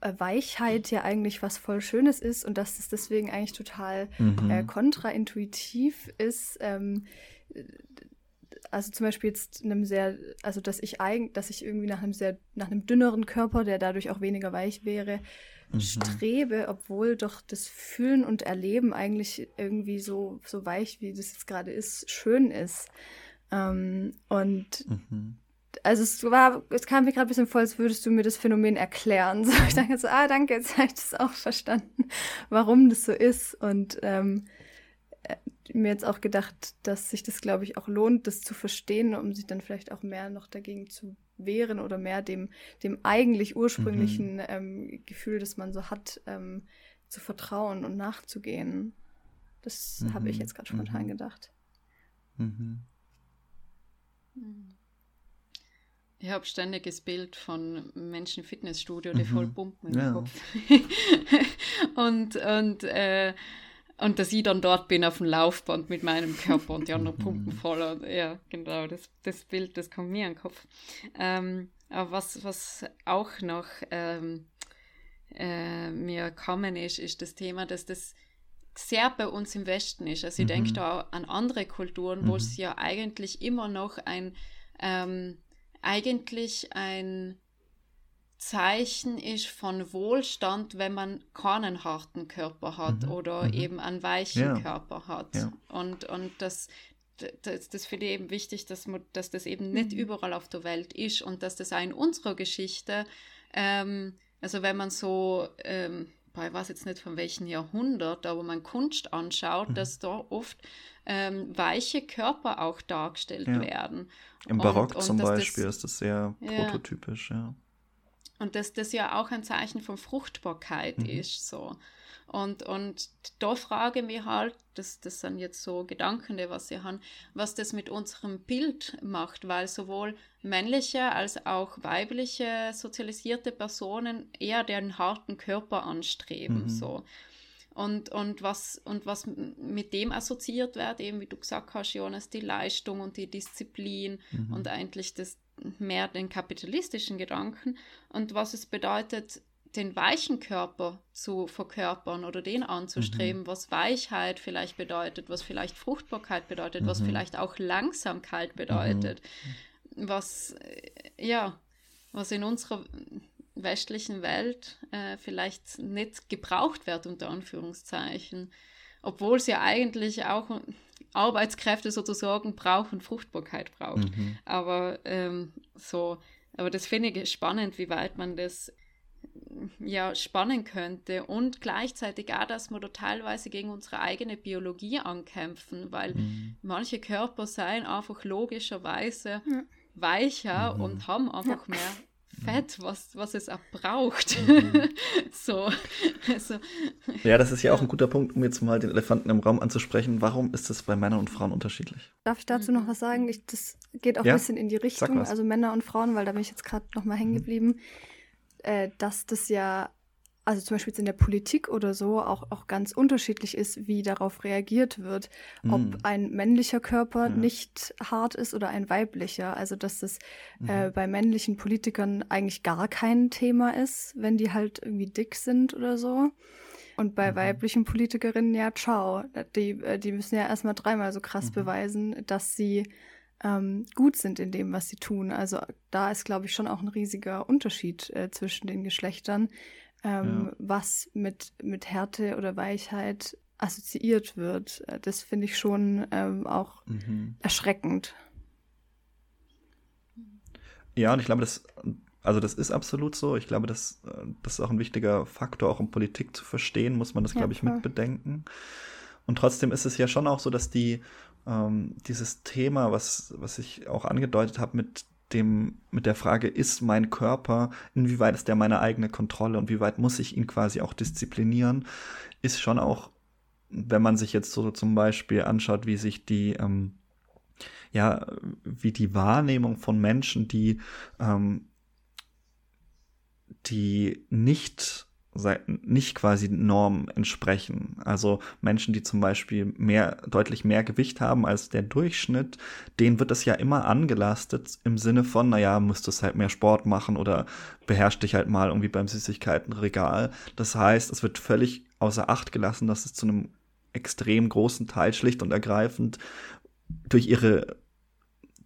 Weichheit ja eigentlich was voll Schönes ist und dass es deswegen eigentlich total mhm. äh, kontraintuitiv ist. Ähm, also zum Beispiel jetzt einem sehr, also dass ich eigentlich, dass ich irgendwie nach einem sehr, nach einem dünneren Körper, der dadurch auch weniger weich wäre, mhm. strebe, obwohl doch das Fühlen und Erleben eigentlich irgendwie so, so weich, wie das jetzt gerade ist, schön ist. Ähm, und mhm also es war, es kam mir gerade ein bisschen vor, als würdest du mir das Phänomen erklären. So, ich dachte so, ah, danke, jetzt habe ich das auch verstanden, warum das so ist. Und ähm, äh, mir jetzt auch gedacht, dass sich das, glaube ich, auch lohnt, das zu verstehen, um sich dann vielleicht auch mehr noch dagegen zu wehren oder mehr dem, dem eigentlich ursprünglichen mhm. ähm, Gefühl, das man so hat, ähm, zu vertrauen und nachzugehen. Das mhm. habe ich jetzt gerade spontan mhm. gedacht. Mhm. mhm. Ich habe ständiges Bild von Menschen im Fitnessstudio, die mhm. voll pumpen im ja. Kopf. und und, äh, und dass ich dann dort bin auf dem Laufband mit meinem Körper und die anderen pumpen voll. Und, ja, genau, das, das Bild, das kommt mir in den Kopf. Ähm, aber was, was auch noch ähm, äh, mir kommen ist, ist das Thema, dass das sehr bei uns im Westen ist. Also ich mhm. denke da an andere Kulturen, wo mhm. es ja eigentlich immer noch ein ähm, eigentlich ein Zeichen ist von Wohlstand, wenn man keinen harten Körper hat mhm. oder mhm. eben einen weichen ja. Körper hat. Ja. Und, und das, das, das finde ich eben wichtig, dass, man, dass das eben nicht mhm. überall auf der Welt ist und dass das auch in unserer Geschichte, ähm, also wenn man so, ähm, ich weiß jetzt nicht von welchem Jahrhundert, aber man Kunst anschaut, mhm. dass da oft ähm, weiche Körper auch dargestellt ja. werden. Im Barock und, und zum Beispiel das, ist das sehr ja. prototypisch, ja. Und dass das ja auch ein Zeichen von Fruchtbarkeit mhm. ist, so. Und, und da frage ich mich halt, das, das sind jetzt so Gedanken, die was sie haben, was das mit unserem Bild macht, weil sowohl männliche als auch weibliche sozialisierte Personen eher den harten Körper anstreben, mhm. so. Und, und, was, und was mit dem assoziiert wird, eben wie du gesagt hast, Jonas, die Leistung und die Disziplin mhm. und eigentlich das mehr den kapitalistischen Gedanken und was es bedeutet, den weichen Körper zu verkörpern oder den anzustreben, mhm. was Weichheit vielleicht bedeutet, was vielleicht Fruchtbarkeit bedeutet, mhm. was vielleicht auch Langsamkeit bedeutet, mhm. was äh, ja, was in unserer westlichen Welt äh, vielleicht nicht gebraucht wird, unter Anführungszeichen. Obwohl sie ja eigentlich auch Arbeitskräfte sozusagen brauchen, Fruchtbarkeit braucht. Mhm. Aber ähm, so, aber das finde ich spannend, wie weit man das ja spannen könnte und gleichzeitig auch, dass wir da teilweise gegen unsere eigene Biologie ankämpfen, weil mhm. manche Körper seien einfach logischerweise ja. weicher mhm. und haben einfach ja. mehr Fett, was, was es auch braucht. Mhm. so, also, ja, das ist ja, auch ein guter Punkt, um jetzt mal den Elefanten im Raum anzusprechen. Warum ist es bei Männern und Frauen unterschiedlich? Darf ich dazu noch was sagen? Ich, das geht auch ja? ein bisschen in die Richtung, also Männer und Frauen, weil da bin ich jetzt gerade noch mal hängen mhm. geblieben, mhm. äh, dass das ja also zum Beispiel in der Politik oder so, auch, auch ganz unterschiedlich ist, wie darauf reagiert wird. Ob mm. ein männlicher Körper ja. nicht hart ist oder ein weiblicher. Also dass das mhm. äh, bei männlichen Politikern eigentlich gar kein Thema ist, wenn die halt irgendwie dick sind oder so. Und bei mhm. weiblichen Politikerinnen, ja, ciao. Die, äh, die müssen ja erstmal dreimal so krass mhm. beweisen, dass sie ähm, gut sind in dem, was sie tun. Also da ist, glaube ich, schon auch ein riesiger Unterschied äh, zwischen den Geschlechtern ähm, ja. was mit, mit Härte oder Weichheit assoziiert wird. Äh, das finde ich schon ähm, auch mhm. erschreckend. Ja, und ich glaube, das, also das ist absolut so. Ich glaube, das, äh, das ist auch ein wichtiger Faktor, auch um Politik zu verstehen, muss man das, ja, glaube ich, klar. mitbedenken. Und trotzdem ist es ja schon auch so, dass die ähm, dieses Thema, was, was ich auch angedeutet habe, mit dem, mit der Frage, ist mein Körper, inwieweit ist der meine eigene Kontrolle und wie weit muss ich ihn quasi auch disziplinieren, ist schon auch, wenn man sich jetzt so zum Beispiel anschaut, wie sich die, ähm, ja, wie die Wahrnehmung von Menschen, die, ähm, die nicht nicht quasi Norm entsprechen. Also Menschen, die zum Beispiel mehr, deutlich mehr Gewicht haben als der Durchschnitt, denen wird das ja immer angelastet im Sinne von, naja, müsstest halt mehr Sport machen oder beherrsch dich halt mal irgendwie beim Süßigkeitenregal. Das heißt, es wird völlig außer Acht gelassen, dass es zu einem extrem großen Teil schlicht und ergreifend durch ihre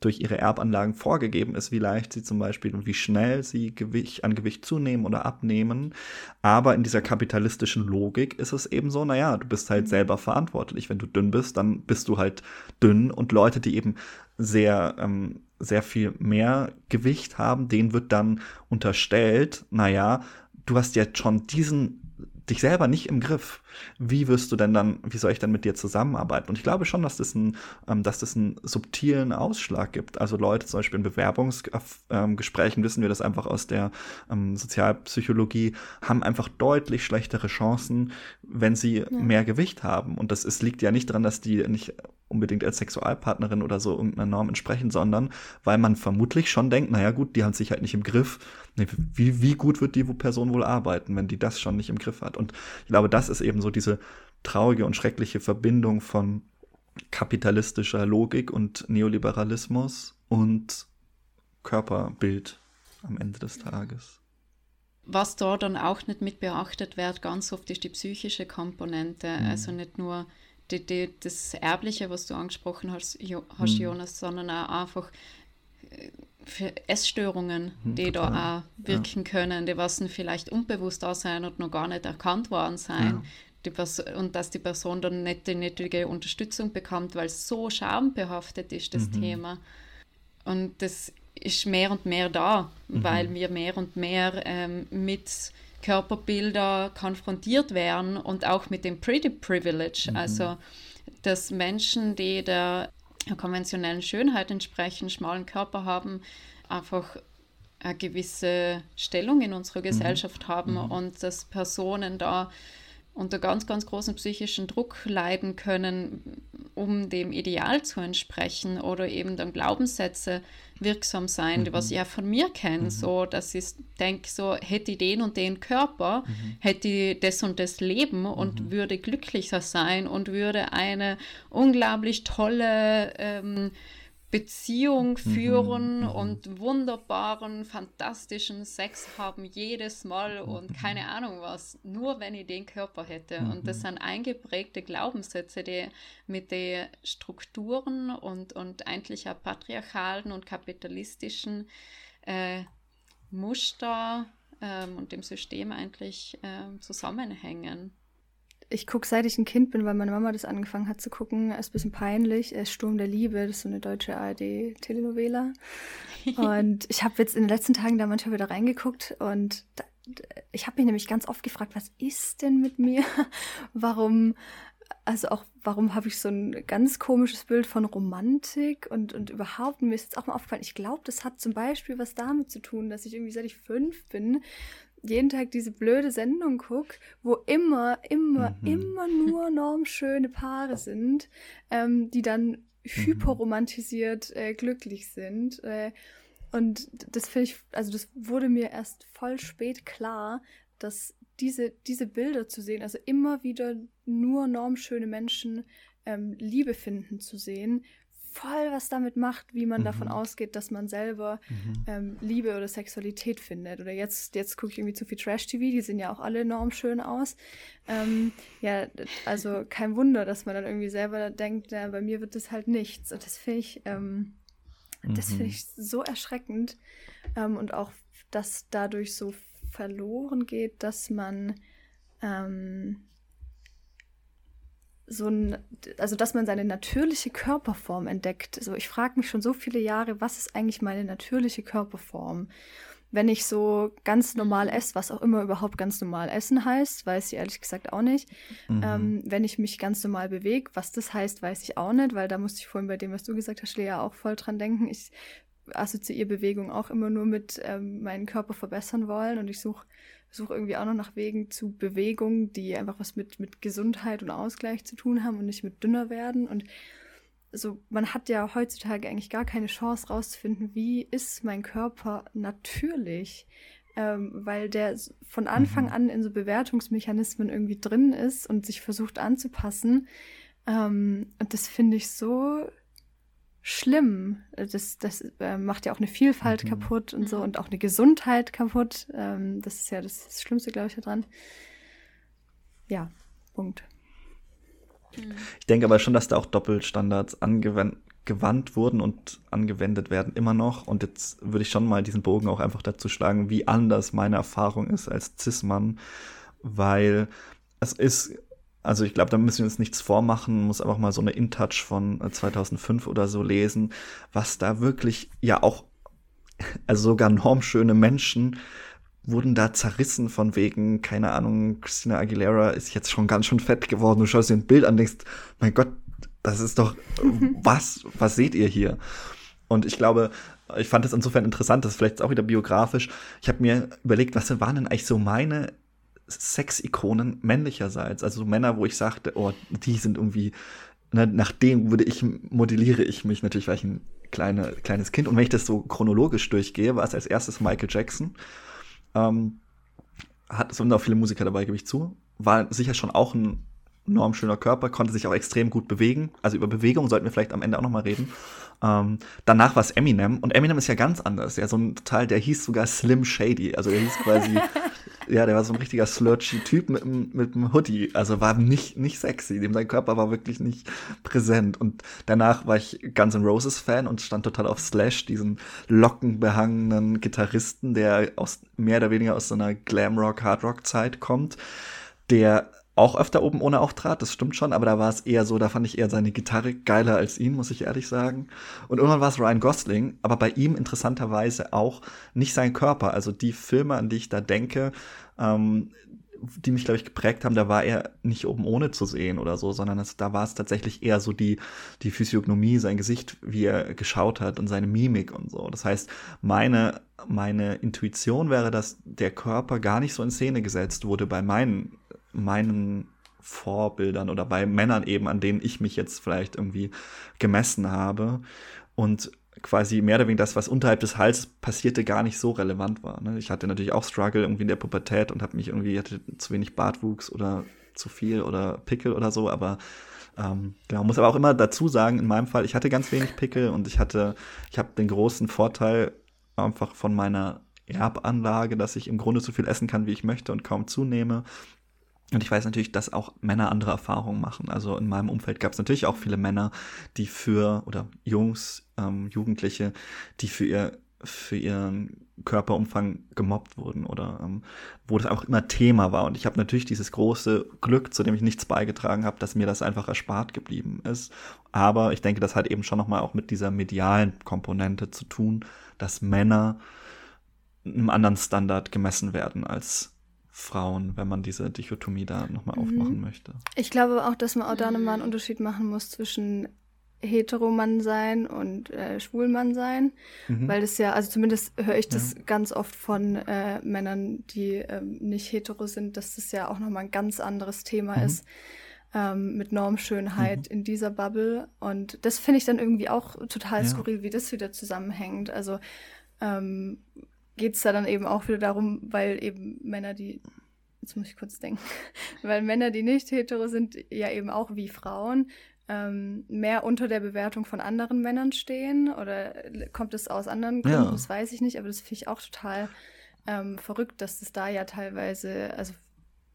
durch ihre Erbanlagen vorgegeben ist, wie leicht sie zum Beispiel und wie schnell sie Gewicht, an Gewicht zunehmen oder abnehmen. Aber in dieser kapitalistischen Logik ist es eben so, naja, du bist halt mhm. selber verantwortlich. Wenn du dünn bist, dann bist du halt dünn und Leute, die eben sehr, ähm, sehr viel mehr Gewicht haben, denen wird dann unterstellt, naja, du hast jetzt schon diesen dich selber nicht im Griff. Wie wirst du denn dann, wie soll ich dann mit dir zusammenarbeiten? Und ich glaube schon, dass das, ein, ähm, dass das einen subtilen Ausschlag gibt. Also Leute, zum Beispiel in Bewerbungsgesprächen, ähm, wissen wir das einfach aus der ähm, Sozialpsychologie, haben einfach deutlich schlechtere Chancen, wenn sie ja. mehr Gewicht haben. Und das ist, liegt ja nicht daran, dass die nicht unbedingt als Sexualpartnerin oder so irgendeiner Norm entsprechen, sondern weil man vermutlich schon denkt, naja gut, die haben sich halt nicht im Griff. Wie, wie gut wird die Person wohl arbeiten, wenn die das schon nicht im Griff hat? Und ich glaube, das ist eben so diese traurige und schreckliche Verbindung von kapitalistischer Logik und Neoliberalismus und Körperbild am Ende des Tages. Was da dann auch nicht mit beachtet wird, ganz oft ist die psychische Komponente. Mhm. Also nicht nur die, die, das Erbliche, was du angesprochen hast, jo, hast mhm. Jonas, sondern auch einfach äh, Essstörungen, mhm, die total. da auch wirken ja. können, die was vielleicht unbewusst da sein und noch gar nicht erkannt worden sein. Ja. Und dass die Person dann nicht die nötige Unterstützung bekommt, weil es so schambehaftet ist, das mhm. Thema. Und das ist mehr und mehr da, mhm. weil wir mehr und mehr ähm, mit Körperbilder konfrontiert werden und auch mit dem Pretty Privilege, mhm. also dass Menschen, die der konventionellen Schönheit entsprechen, schmalen Körper haben, einfach eine gewisse Stellung in unserer mhm. Gesellschaft haben mhm. und dass Personen da unter ganz, ganz großen psychischen Druck leiden können, um dem Ideal zu entsprechen oder eben dann Glaubenssätze wirksam sein, mhm. was ich ja von mir kenne, mhm. so dass ich denke, so hätte ich den und den Körper, mhm. hätte ich das und das Leben und mhm. würde glücklicher sein und würde eine unglaublich tolle ähm, Beziehung mhm, führen mhm. und wunderbaren, fantastischen Sex haben jedes Mal mhm. und keine Ahnung was, nur wenn ich den Körper hätte. Mhm. Und das sind eingeprägte Glaubenssätze, die mit den Strukturen und, und eigentlich auch patriarchalen und kapitalistischen äh, Muster ähm, und dem System eigentlich äh, zusammenhängen ich gucke, seit ich ein Kind bin, weil meine Mama das angefangen hat zu gucken. Ist ein bisschen peinlich. Sturm der Liebe, das ist so eine deutsche ARD-Telenovela. und ich habe jetzt in den letzten Tagen da manchmal wieder reingeguckt und da, ich habe mich nämlich ganz oft gefragt, was ist denn mit mir? warum, also auch, warum habe ich so ein ganz komisches Bild von Romantik und, und überhaupt, mir ist jetzt auch mal aufgefallen, ich glaube, das hat zum Beispiel was damit zu tun, dass ich irgendwie, seit ich fünf bin, jeden Tag diese blöde Sendung gucke, wo immer, immer, mhm. immer nur normschöne Paare sind, ähm, die dann mhm. hyperromantisiert äh, glücklich sind. Äh, und das finde ich, also das wurde mir erst voll spät klar, dass diese, diese Bilder zu sehen, also immer wieder nur normschöne Menschen ähm, Liebe finden zu sehen, voll was damit macht, wie man mhm. davon ausgeht, dass man selber mhm. ähm, Liebe oder Sexualität findet. Oder jetzt, jetzt gucke ich irgendwie zu viel Trash-TV, die sehen ja auch alle enorm schön aus. Ähm, ja, also kein Wunder, dass man dann irgendwie selber denkt, ja, bei mir wird das halt nichts. Und das finde ich, ähm, mhm. das finde ich so erschreckend. Ähm, und auch, dass dadurch so verloren geht, dass man ähm, so ein, also dass man seine natürliche Körperform entdeckt. So, ich frage mich schon so viele Jahre, was ist eigentlich meine natürliche Körperform? Wenn ich so ganz normal esse, was auch immer überhaupt ganz normal essen heißt, weiß ich ehrlich gesagt auch nicht. Mhm. Ähm, wenn ich mich ganz normal bewege, was das heißt, weiß ich auch nicht, weil da musste ich vorhin bei dem, was du gesagt hast, Lea, auch voll dran denken. Ich assoziiere Bewegung auch immer nur mit ähm, meinen Körper verbessern wollen und ich suche suche irgendwie auch noch nach Wegen zu Bewegung, die einfach was mit, mit Gesundheit und Ausgleich zu tun haben und nicht mit dünner werden. Und so, man hat ja heutzutage eigentlich gar keine Chance rauszufinden, wie ist mein Körper natürlich, ähm, weil der von Anfang mhm. an in so Bewertungsmechanismen irgendwie drin ist und sich versucht anzupassen. Ähm, und das finde ich so schlimm. Das, das äh, macht ja auch eine Vielfalt mhm. kaputt und so mhm. und auch eine Gesundheit kaputt. Ähm, das ist ja das, das Schlimmste, glaube ich, daran. Ja, Punkt. Mhm. Ich denke aber schon, dass da auch Doppelstandards angewandt wurden und angewendet werden immer noch. Und jetzt würde ich schon mal diesen Bogen auch einfach dazu schlagen, wie anders meine Erfahrung ist als Cis-Mann, weil es ist also ich glaube, da müssen wir uns nichts vormachen, muss einfach mal so eine InTouch von 2005 äh, oder so lesen, was da wirklich ja auch, also sogar normschöne Menschen wurden da zerrissen von wegen, keine Ahnung, Christina Aguilera ist jetzt schon ganz schön fett geworden. Du schaust dir ein Bild an, denkst, mein Gott, das ist doch, was, was seht ihr hier? Und ich glaube, ich fand es insofern interessant, das ist vielleicht auch wieder biografisch. Ich habe mir überlegt, was waren denn eigentlich so meine Sexikonen männlicherseits. Also Männer, wo ich sagte, oh, die sind irgendwie, ne, nach dem würde ich, modelliere ich mich. Natürlich war ich ein kleine, kleines Kind. Und wenn ich das so chronologisch durchgehe, war es als erstes Michael Jackson. Ähm, hat, es sind auch viele Musiker dabei, gebe ich zu. War sicher schon auch ein enorm schöner Körper, konnte sich auch extrem gut bewegen. Also über Bewegung sollten wir vielleicht am Ende auch noch mal reden. Ähm, danach war es Eminem und Eminem ist ja ganz anders. Ja, so ein Teil, der hieß sogar Slim Shady. Also der hieß quasi Ja, der war so ein richtiger slurchy Typ mit, mit einem Hoodie. Also war nicht, nicht sexy. Dem sein Körper war wirklich nicht präsent. Und danach war ich Guns N' Roses Fan und stand total auf Slash, diesen lockenbehangenen Gitarristen, der aus, mehr oder weniger aus so einer Glamrock, Hardrock Zeit kommt, der auch öfter oben ohne auftrat, das stimmt schon, aber da war es eher so, da fand ich eher seine Gitarre geiler als ihn, muss ich ehrlich sagen. Und irgendwann war es Ryan Gosling, aber bei ihm interessanterweise auch nicht sein Körper. Also die Filme, an die ich da denke, ähm, die mich, glaube ich, geprägt haben, da war er nicht oben ohne zu sehen oder so, sondern es, da war es tatsächlich eher so die, die Physiognomie, sein Gesicht, wie er geschaut hat und seine Mimik und so. Das heißt, meine, meine Intuition wäre, dass der Körper gar nicht so in Szene gesetzt wurde bei meinen meinen Vorbildern oder bei Männern eben, an denen ich mich jetzt vielleicht irgendwie gemessen habe. Und quasi mehr oder weniger das, was unterhalb des Halses passierte, gar nicht so relevant war. Ne? Ich hatte natürlich auch Struggle irgendwie in der Pubertät und habe mich irgendwie, hatte zu wenig Bartwuchs oder zu viel oder Pickel oder so, aber ähm, genau, muss aber auch immer dazu sagen, in meinem Fall, ich hatte ganz wenig Pickel und ich hatte, ich habe den großen Vorteil einfach von meiner Erbanlage, dass ich im Grunde so viel essen kann, wie ich möchte und kaum zunehme. Und ich weiß natürlich, dass auch Männer andere Erfahrungen machen. Also in meinem Umfeld gab es natürlich auch viele Männer, die für, oder Jungs, ähm, Jugendliche, die für ihr, für ihren Körperumfang gemobbt wurden oder ähm, wo das auch immer Thema war. Und ich habe natürlich dieses große Glück, zu dem ich nichts beigetragen habe, dass mir das einfach erspart geblieben ist. Aber ich denke, das hat eben schon nochmal auch mit dieser medialen Komponente zu tun, dass Männer einem anderen Standard gemessen werden als Frauen, wenn man diese Dichotomie da nochmal mhm. aufmachen möchte. Ich glaube auch, dass man auch da nochmal einen Unterschied machen muss zwischen Heteromann sein und äh, Schwulmann sein, mhm. weil das ja, also zumindest höre ich das ja. ganz oft von äh, Männern, die ähm, nicht hetero sind, dass das ja auch nochmal ein ganz anderes Thema mhm. ist ähm, mit Normschönheit mhm. in dieser Bubble und das finde ich dann irgendwie auch total ja. skurril, wie das wieder zusammenhängt. Also ähm, geht es da dann eben auch wieder darum, weil eben Männer, die jetzt muss ich kurz denken, weil Männer, die nicht hetero sind, ja eben auch wie Frauen ähm, mehr unter der Bewertung von anderen Männern stehen? Oder kommt es aus anderen Gründen? Ja. Das weiß ich nicht, aber das finde ich auch total ähm, verrückt, dass es da ja teilweise, also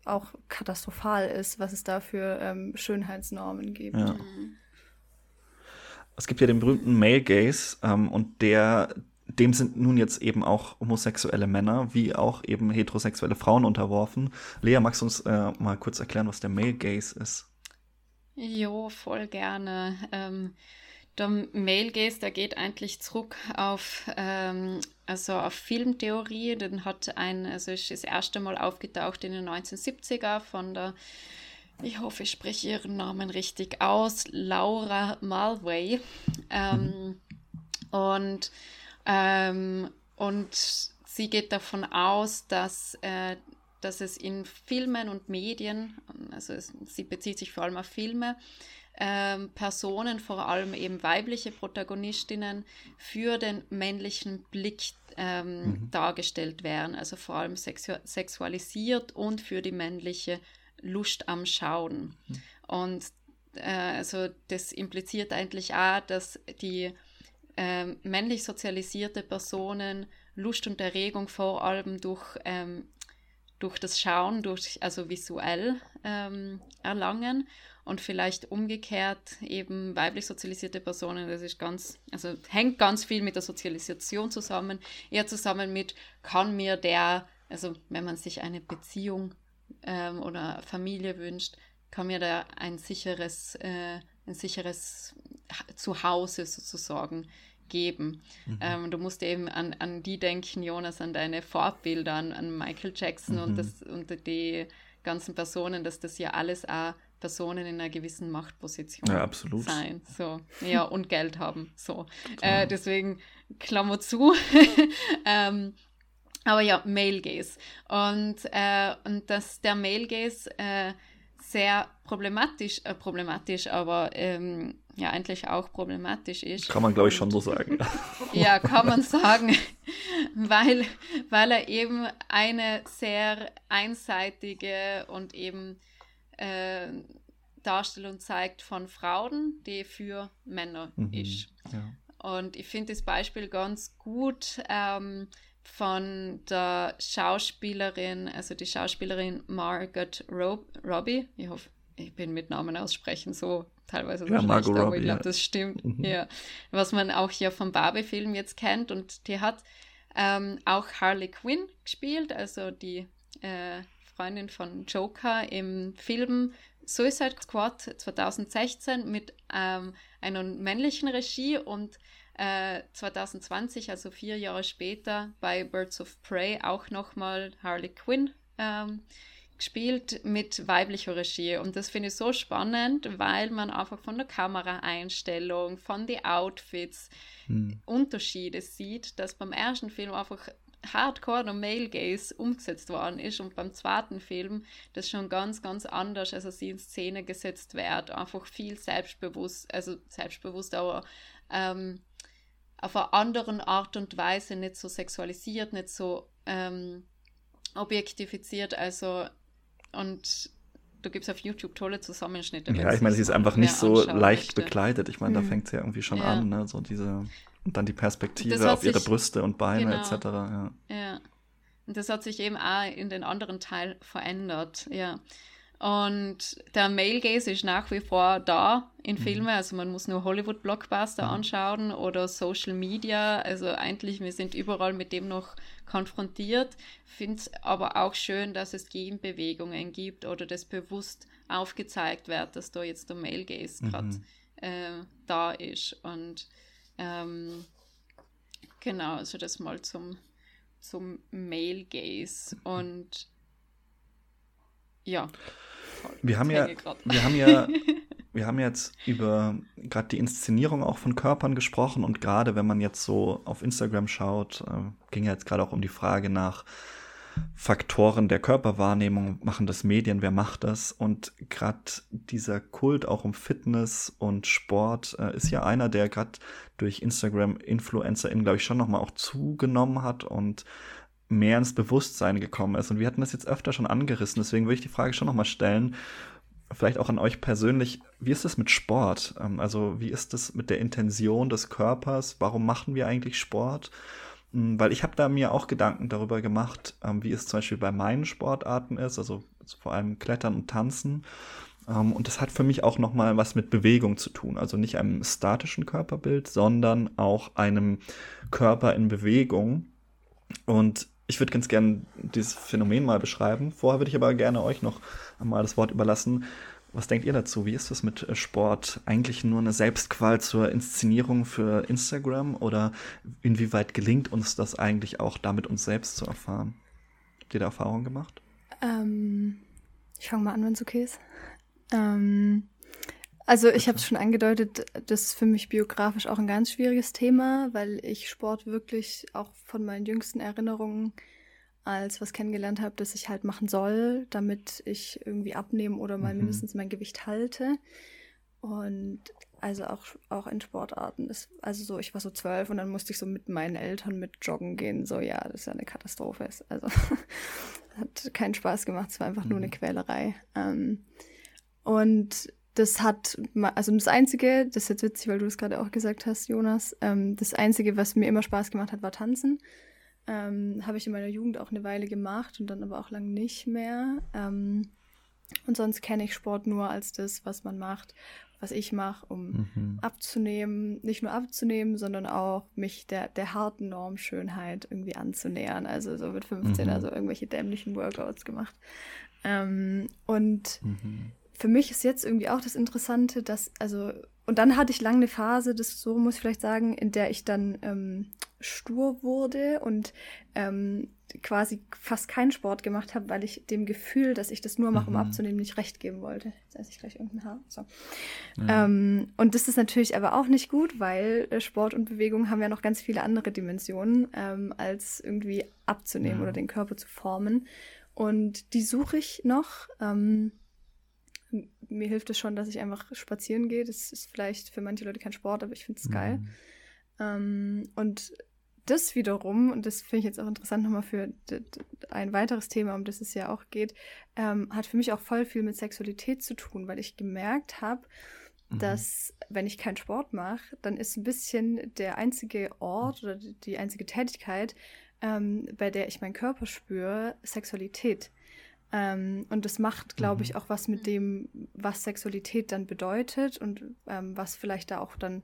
auch katastrophal ist, was es da für ähm, Schönheitsnormen gibt. Ja. Es gibt ja den berühmten Male Gaze ähm, und der, dem sind nun jetzt eben auch homosexuelle Männer wie auch eben heterosexuelle Frauen unterworfen. Lea, magst du uns äh, mal kurz erklären, was der Male Gaze ist? Jo, voll gerne. Ähm, der Male Gaze, der geht eigentlich zurück auf, ähm, also auf Filmtheorie. Den hat ein, also ist das erste Mal aufgetaucht in den 1970er von der, ich hoffe, ich spreche ihren Namen richtig aus, Laura Malway. Ähm, mhm. und, ähm, und sie geht davon aus, dass äh, dass es in Filmen und Medien, also es, sie bezieht sich vor allem auf Filme, ähm, Personen, vor allem eben weibliche Protagonistinnen, für den männlichen Blick ähm, mhm. dargestellt werden, also vor allem sexu sexualisiert und für die männliche Lust am Schauen. Mhm. Und äh, also das impliziert eigentlich auch, dass die äh, männlich sozialisierte Personen Lust und Erregung vor allem durch ähm, durch das Schauen, durch, also visuell ähm, erlangen und vielleicht umgekehrt eben weiblich sozialisierte Personen, das ist ganz, also hängt ganz viel mit der Sozialisation zusammen, eher zusammen mit, kann mir der, also wenn man sich eine Beziehung ähm, oder Familie wünscht, kann mir da ein sicheres, äh, ein sicheres Zuhause sozusagen geben. Mhm. Ähm, du musst eben an, an die denken, Jonas, an deine Vorbilder, an, an Michael Jackson mhm. und, das, und die ganzen Personen, dass das ja alles auch Personen in einer gewissen Machtposition ja, absolut. sein. So, ja, und Geld haben. So. Äh, deswegen Klammer zu. ähm, aber ja, Male Gaze. Und, äh, und dass der Male Gaze äh, sehr problematisch, äh, problematisch, aber ähm, ja eigentlich auch problematisch ist. Kann man, glaube ich, schon so sagen. ja, kann man sagen, weil, weil er eben eine sehr einseitige und eben äh, Darstellung zeigt von Frauen, die für Männer mhm, ist. Ja. Und ich finde das Beispiel ganz gut ähm, von der Schauspielerin, also die Schauspielerin Margaret Rob Robbie, ich hoffe, ich bin mit Namen aussprechen so teilweise so ja, schlecht, aber Robbie, ich glaube, ja. das stimmt. Mhm. Ja. Was man auch hier vom Barbie-Film jetzt kennt und die hat ähm, auch Harley Quinn gespielt, also die äh, Freundin von Joker im Film Suicide Squad 2016 mit ähm, einer männlichen Regie und äh, 2020, also vier Jahre später, bei Birds of Prey auch nochmal Harley Quinn ähm, gespielt mit weiblicher Regie. Und das finde ich so spannend, weil man einfach von der Kameraeinstellung, von den Outfits hm. Unterschiede sieht, dass beim ersten Film einfach hardcore der Male Gaze umgesetzt worden ist und beim zweiten Film das schon ganz, ganz anders, also sie in Szene gesetzt wird, einfach viel selbstbewusst, also selbstbewusst, aber ähm, auf einer anderen Art und Weise nicht so sexualisiert, nicht so ähm, objektifiziert, also und da gibt es auf YouTube tolle Zusammenschnitte. Ja, ich meine, sie ist einfach nicht so leicht möchte. bekleidet. Ich meine, mhm. da fängt sie ja irgendwie schon ja. an, ne? So diese und dann die Perspektive auf ihre Brüste und Beine genau. etc. Ja. ja. Und das hat sich eben auch in den anderen Teil verändert, ja. Und der Male Gaze ist nach wie vor da in mhm. Filmen. Also man muss nur Hollywood-Blockbuster mhm. anschauen oder Social Media. Also eigentlich, wir sind überall mit dem noch konfrontiert. Finde es aber auch schön, dass es Gegenbewegungen gibt oder das bewusst aufgezeigt wird, dass da jetzt der Male Gaze gerade mhm. äh, da ist. Und ähm, genau, also das mal zum, zum Male Gaze. Und ja. Wir haben ja, wir haben ja, wir haben jetzt über gerade die Inszenierung auch von Körpern gesprochen und gerade wenn man jetzt so auf Instagram schaut, äh, ging ja jetzt gerade auch um die Frage nach Faktoren der Körperwahrnehmung, machen das Medien, wer macht das? Und gerade dieser Kult auch um Fitness und Sport äh, ist ja einer, der gerade durch Instagram-InfluencerInnen, glaube ich, schon nochmal auch zugenommen hat und mehr ins Bewusstsein gekommen ist. Und wir hatten das jetzt öfter schon angerissen, deswegen würde ich die Frage schon nochmal stellen, vielleicht auch an euch persönlich, wie ist das mit Sport? Ähm, also wie ist das mit der Intention des Körpers? Warum machen wir eigentlich Sport? Hm, weil ich habe da mir auch Gedanken darüber gemacht, ähm, wie es zum Beispiel bei meinen Sportarten ist, also vor allem Klettern und Tanzen. Ähm, und das hat für mich auch nochmal was mit Bewegung zu tun. Also nicht einem statischen Körperbild, sondern auch einem Körper in Bewegung. Und ich würde ganz gerne dieses Phänomen mal beschreiben. Vorher würde ich aber gerne euch noch mal das Wort überlassen. Was denkt ihr dazu? Wie ist das mit äh, Sport? Eigentlich nur eine Selbstqual zur Inszenierung für Instagram oder inwieweit gelingt uns das eigentlich auch damit uns selbst zu erfahren? Habt ihr da Erfahrungen gemacht? Ähm, ich fange mal an, wenn es okay ist. Ähm, also ich habe es schon angedeutet, das ist für mich biografisch auch ein ganz schwieriges Thema, weil ich Sport wirklich auch von meinen jüngsten Erinnerungen als was kennengelernt habe, das ich halt machen soll, damit ich irgendwie abnehmen oder mal mhm. mindestens mein Gewicht halte. Und also auch, auch in Sportarten ist, also so, ich war so zwölf und dann musste ich so mit meinen Eltern mit joggen gehen. So, ja, das ist ja eine Katastrophe. Also hat keinen Spaß gemacht, es war einfach mhm. nur eine mhm. Quälerei. Ähm, und das hat, also das Einzige, das ist jetzt witzig, weil du das gerade auch gesagt hast, Jonas, ähm, das Einzige, was mir immer Spaß gemacht hat, war Tanzen. Ähm, Habe ich in meiner Jugend auch eine Weile gemacht und dann aber auch lang nicht mehr. Ähm, und sonst kenne ich Sport nur als das, was man macht, was ich mache, um mhm. abzunehmen, nicht nur abzunehmen, sondern auch mich der, der harten Norm Schönheit irgendwie anzunähern. Also so mit 15, mhm. also irgendwelche dämlichen Workouts gemacht. Ähm, und mhm für mich ist jetzt irgendwie auch das Interessante, dass, also, und dann hatte ich lange eine Phase, das so muss ich vielleicht sagen, in der ich dann ähm, stur wurde und ähm, quasi fast keinen Sport gemacht habe, weil ich dem Gefühl, dass ich das nur mache, um mhm. abzunehmen, nicht recht geben wollte. Jetzt esse ich gleich irgendein Haar. So. Ja. Ähm, und das ist natürlich aber auch nicht gut, weil äh, Sport und Bewegung haben ja noch ganz viele andere Dimensionen, ähm, als irgendwie abzunehmen ja. oder den Körper zu formen. Und die suche ich noch. Ähm, mir hilft es schon, dass ich einfach spazieren gehe. Das ist vielleicht für manche Leute kein Sport, aber ich finde es mhm. geil. Ähm, und das wiederum, und das finde ich jetzt auch interessant nochmal für ein weiteres Thema, um das es ja auch geht, ähm, hat für mich auch voll viel mit Sexualität zu tun, weil ich gemerkt habe, mhm. dass wenn ich keinen Sport mache, dann ist ein bisschen der einzige Ort oder die einzige Tätigkeit, ähm, bei der ich meinen Körper spüre, Sexualität. Ähm, und das macht, glaube mhm. ich, auch was mit dem, was Sexualität dann bedeutet und ähm, was vielleicht da auch dann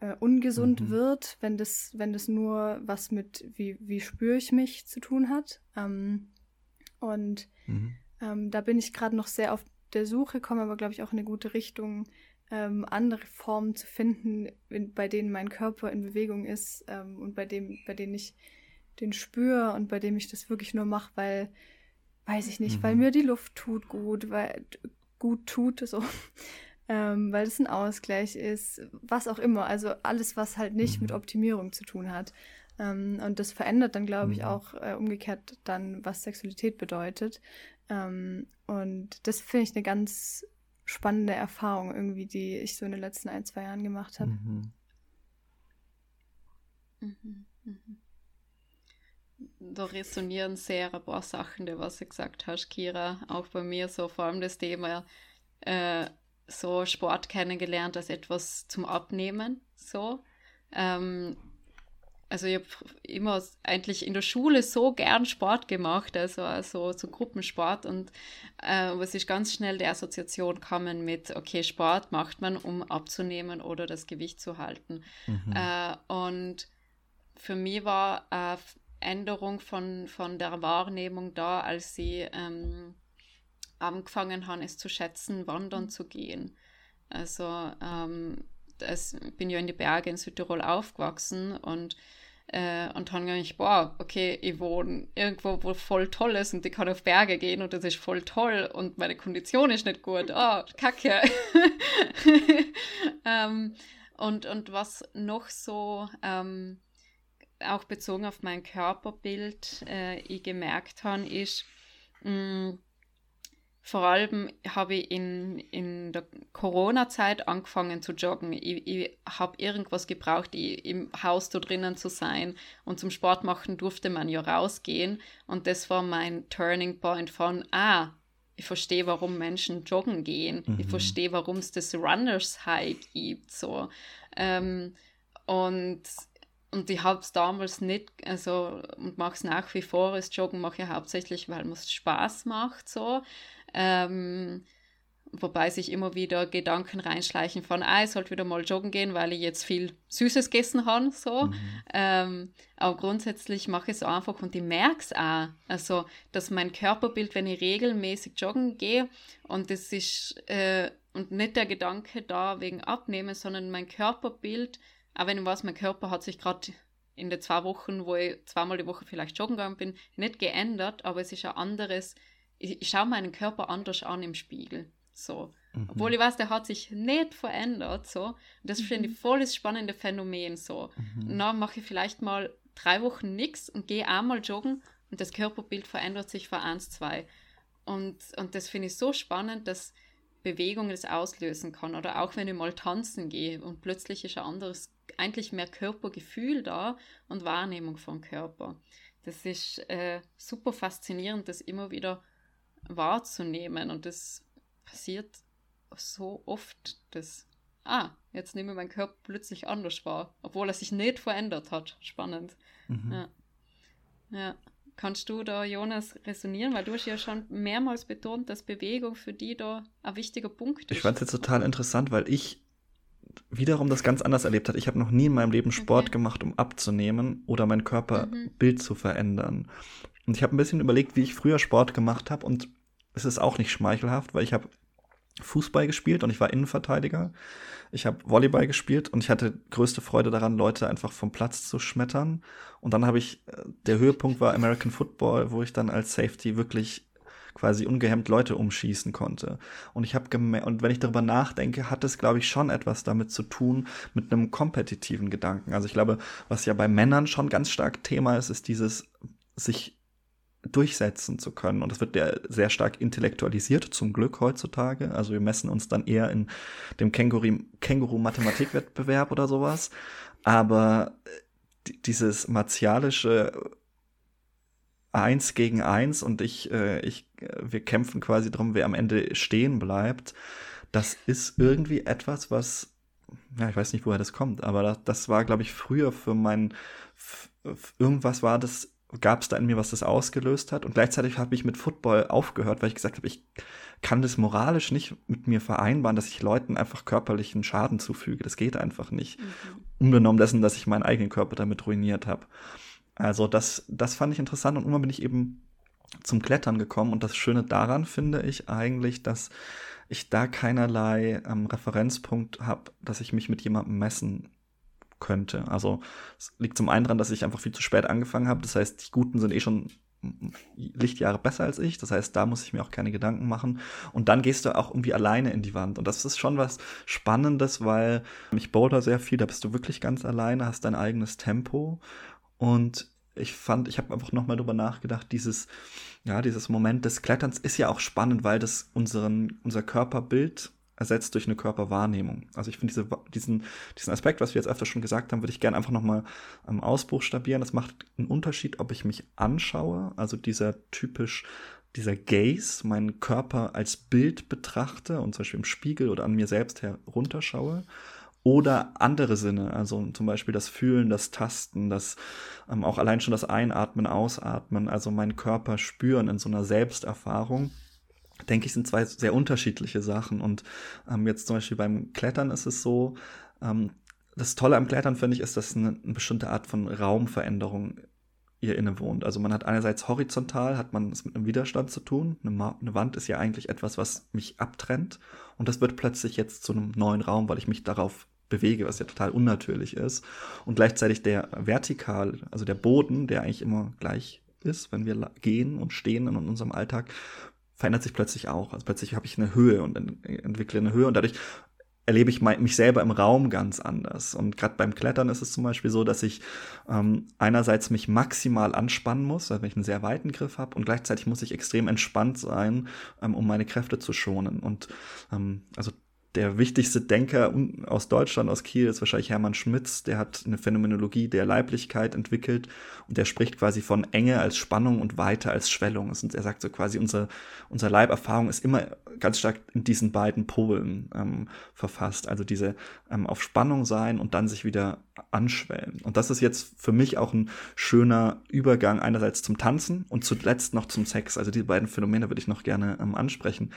äh, ungesund mhm. wird, wenn das, wenn das nur was mit wie, wie spüre ich mich zu tun hat. Ähm, und mhm. Ähm, da bin ich gerade noch sehr auf der Suche, komme aber, glaube ich, auch in eine gute Richtung, ähm, andere Formen zu finden, in, bei denen mein Körper in Bewegung ist ähm, und bei dem, bei denen ich den spüre und bei dem ich das wirklich nur mache, weil weiß ich nicht, mhm. weil mir die Luft tut gut, weil gut tut, so. Ähm, weil es ein Ausgleich ist, was auch immer. Also alles, was halt nicht mhm. mit Optimierung zu tun hat. Ähm, und das verändert dann, glaube ich, mhm. auch äh, umgekehrt dann, was Sexualität bedeutet. Ähm, und das finde ich eine ganz spannende Erfahrung irgendwie, die ich so in den letzten ein, zwei Jahren gemacht habe. Mhm. Mhm. Mhm. Da resonieren sehr ein paar Sachen, die was du gesagt hast, Kira. Auch bei mir so vor allem das Thema äh, so Sport kennengelernt als etwas zum Abnehmen. So. Ähm, also ich habe immer eigentlich in der Schule so gern Sport gemacht, also, also so Gruppensport und äh, es ist ganz schnell die Assoziation kommen mit, okay, Sport macht man, um abzunehmen oder das Gewicht zu halten. Mhm. Äh, und für mich war eine Änderung von, von der Wahrnehmung da, als sie ähm, angefangen haben, es zu schätzen, wandern zu gehen. Also ähm, das, bin ja in die Berge in Südtirol aufgewachsen und äh, und dann ich, boah, okay, ich wohne irgendwo, wo voll toll ist und ich kann auf Berge gehen und das ist voll toll und meine Kondition ist nicht gut. Oh, kacke. ähm, und, und was noch so ähm, auch bezogen auf mein Körperbild äh, ich gemerkt habe, ist, mh, mm, vor allem habe ich in, in der Corona-Zeit angefangen zu joggen. Ich, ich habe irgendwas gebraucht, ich, im Haus da drinnen zu sein. Und zum Sport machen durfte man ja rausgehen. Und das war mein Turning Point von, ah, ich verstehe, warum Menschen joggen gehen. Mhm. Ich verstehe, warum es das Runners High gibt. So. Ähm, und und ich habe es damals nicht, also und mache es nach wie vor, das Joggen mache ich hauptsächlich, weil es Spaß macht so. Ähm, wobei sich immer wieder Gedanken reinschleichen von, ah, ich sollte wieder mal joggen gehen, weil ich jetzt viel Süßes gegessen habe. So. Mhm. Ähm, aber grundsätzlich mache ich es einfach und ich merke es auch. Also, dass mein Körperbild, wenn ich regelmäßig joggen gehe, und das ist äh, und nicht der Gedanke da wegen Abnehmen, sondern mein Körperbild, auch wenn ich weiß, mein Körper hat sich gerade in den zwei Wochen, wo ich zweimal die Woche vielleicht joggen gegangen bin, nicht geändert, aber es ist ein anderes ich, ich schaue meinen Körper anders an im Spiegel. So. Mhm. Obwohl ich weiß, der hat sich nicht verändert. So. Und das mhm. finde ich voll das spannende Phänomen. So. Mhm. Und dann mache ich vielleicht mal drei Wochen nichts und gehe einmal joggen und das Körperbild verändert sich von 1, 2. Und, und das finde ich so spannend, dass Bewegung das auslösen kann. Oder auch wenn ich mal tanzen gehe und plötzlich ist ein anderes, eigentlich mehr Körpergefühl da und Wahrnehmung vom Körper. Das ist äh, super faszinierend, das immer wieder wahrzunehmen. Und das passiert so oft, dass, ah, jetzt nehme ich meinen Körper plötzlich anders wahr, obwohl er sich nicht verändert hat. Spannend. Mhm. Ja. ja. Kannst du da, Jonas, resonieren? Weil du hast ja schon mehrmals betont, dass Bewegung für die da ein wichtiger Punkt ist. Ich fand es jetzt total interessant, weil ich wiederum das ganz anders erlebt habe. Ich habe noch nie in meinem Leben Sport okay. gemacht, um abzunehmen oder mein Körperbild mhm. zu verändern. Und ich habe ein bisschen überlegt, wie ich früher Sport gemacht habe und es ist auch nicht schmeichelhaft, weil ich habe Fußball gespielt und ich war Innenverteidiger. Ich habe Volleyball gespielt und ich hatte größte Freude daran, Leute einfach vom Platz zu schmettern. Und dann habe ich, äh, der Höhepunkt war American Football, wo ich dann als Safety wirklich quasi ungehemmt Leute umschießen konnte. Und ich habe und wenn ich darüber nachdenke, hat es, glaube ich, schon etwas damit zu tun, mit einem kompetitiven Gedanken. Also ich glaube, was ja bei Männern schon ganz stark Thema ist, ist dieses sich durchsetzen zu können. Und das wird ja sehr stark intellektualisiert, zum Glück heutzutage. Also wir messen uns dann eher in dem Känguru-Mathematikwettbewerb oder sowas. Aber äh, dieses martialische Eins gegen eins und ich, äh, ich, äh, wir kämpfen quasi darum, wer am Ende stehen bleibt. Das ist irgendwie etwas, was, ja, ich weiß nicht, woher das kommt, aber das, das war, glaube ich, früher für mein, irgendwas war das gab es da in mir, was das ausgelöst hat. Und gleichzeitig habe ich mit Football aufgehört, weil ich gesagt habe, ich kann das moralisch nicht mit mir vereinbaren, dass ich Leuten einfach körperlichen Schaden zufüge. Das geht einfach nicht. Mhm. Unbenommen dessen, dass ich meinen eigenen Körper damit ruiniert habe. Also das, das fand ich interessant und irgendwann bin ich eben zum Klettern gekommen. Und das Schöne daran finde ich eigentlich, dass ich da keinerlei ähm, Referenzpunkt habe, dass ich mich mit jemandem messen könnte. Also es liegt zum einen daran, dass ich einfach viel zu spät angefangen habe. Das heißt, die Guten sind eh schon Lichtjahre besser als ich. Das heißt, da muss ich mir auch keine Gedanken machen. Und dann gehst du auch irgendwie alleine in die Wand. Und das ist schon was Spannendes, weil ich boulder sehr viel, da bist du wirklich ganz alleine, hast dein eigenes Tempo. Und ich fand, ich habe einfach nochmal drüber nachgedacht, dieses, ja, dieses Moment des Kletterns ist ja auch spannend, weil das unseren, unser Körperbild ersetzt durch eine Körperwahrnehmung. Also ich finde diese, diesen, diesen Aspekt, was wir jetzt öfter schon gesagt haben, würde ich gerne einfach nochmal ähm, ausbuchstabieren. Das macht einen Unterschied, ob ich mich anschaue, also dieser typisch, dieser Gaze, meinen Körper als Bild betrachte und zum Beispiel im Spiegel oder an mir selbst herunterschaue oder andere Sinne, also zum Beispiel das Fühlen, das Tasten, das ähm, auch allein schon das Einatmen, Ausatmen, also meinen Körper spüren in so einer Selbsterfahrung, denke ich, sind zwei sehr unterschiedliche Sachen. Und ähm, jetzt zum Beispiel beim Klettern ist es so, ähm, das Tolle am Klettern finde ich, ist, dass eine, eine bestimmte Art von Raumveränderung ihr innewohnt. Also man hat einerseits horizontal, hat man es mit einem Widerstand zu tun. Eine, eine, Wand ist ja eigentlich etwas, was mich abtrennt. Und das wird plötzlich jetzt zu einem neuen Raum, weil ich mich darauf bewege, was ja total unnatürlich ist. Und gleichzeitig der vertikal, also der Boden, der eigentlich immer gleich ist, wenn wir gehen und stehen in unserem Alltag, verändert sich plötzlich auch. Also plötzlich habe ich eine Höhe und entwickle eine Höhe und dadurch erlebe ich mich selber im Raum ganz anders. Und gerade beim Klettern ist es zum Beispiel so, dass ich ähm, einerseits mich maximal anspannen muss, wenn ich einen sehr weiten Griff habe, und gleichzeitig muss ich extrem entspannt sein, ähm, um meine Kräfte zu schonen. Und ähm, also der wichtigste Denker aus Deutschland, aus Kiel, ist wahrscheinlich Hermann Schmitz. Der hat eine Phänomenologie der Leiblichkeit entwickelt und der spricht quasi von Enge als Spannung und Weite als Schwellung. Und er sagt so quasi, unser, unser Leiberfahrung ist immer ganz stark in diesen beiden Polen ähm, verfasst. Also diese ähm, auf Spannung sein und dann sich wieder anschwellen. Und das ist jetzt für mich auch ein schöner Übergang einerseits zum Tanzen und zuletzt noch zum Sex. Also die beiden Phänomene würde ich noch gerne ähm, ansprechen.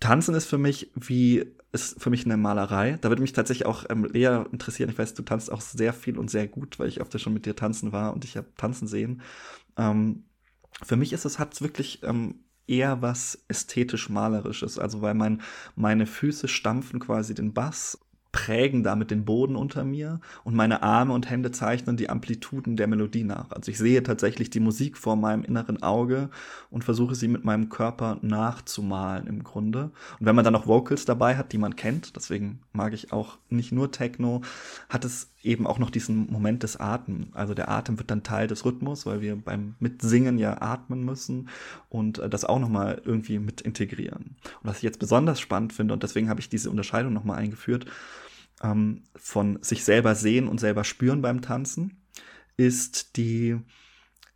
Tanzen ist für mich wie ist für mich eine Malerei. Da würde mich tatsächlich auch ähm, eher interessieren. Ich weiß, du tanzt auch sehr viel und sehr gut, weil ich öfter schon mit dir tanzen war und ich habe tanzen sehen. Ähm, für mich ist es hat wirklich ähm, eher was ästhetisch malerisches, also weil mein meine Füße stampfen quasi den Bass prägen damit den Boden unter mir und meine Arme und Hände zeichnen die Amplituden der Melodie nach. Also ich sehe tatsächlich die Musik vor meinem inneren Auge und versuche sie mit meinem Körper nachzumalen im Grunde. Und wenn man dann noch Vocals dabei hat, die man kennt, deswegen mag ich auch nicht nur Techno, hat es eben auch noch diesen Moment des Atems. Also der Atem wird dann Teil des Rhythmus, weil wir beim Mitsingen ja atmen müssen und äh, das auch nochmal irgendwie mit integrieren. Und was ich jetzt besonders spannend finde, und deswegen habe ich diese Unterscheidung nochmal eingeführt, ähm, von sich selber sehen und selber spüren beim Tanzen, ist die,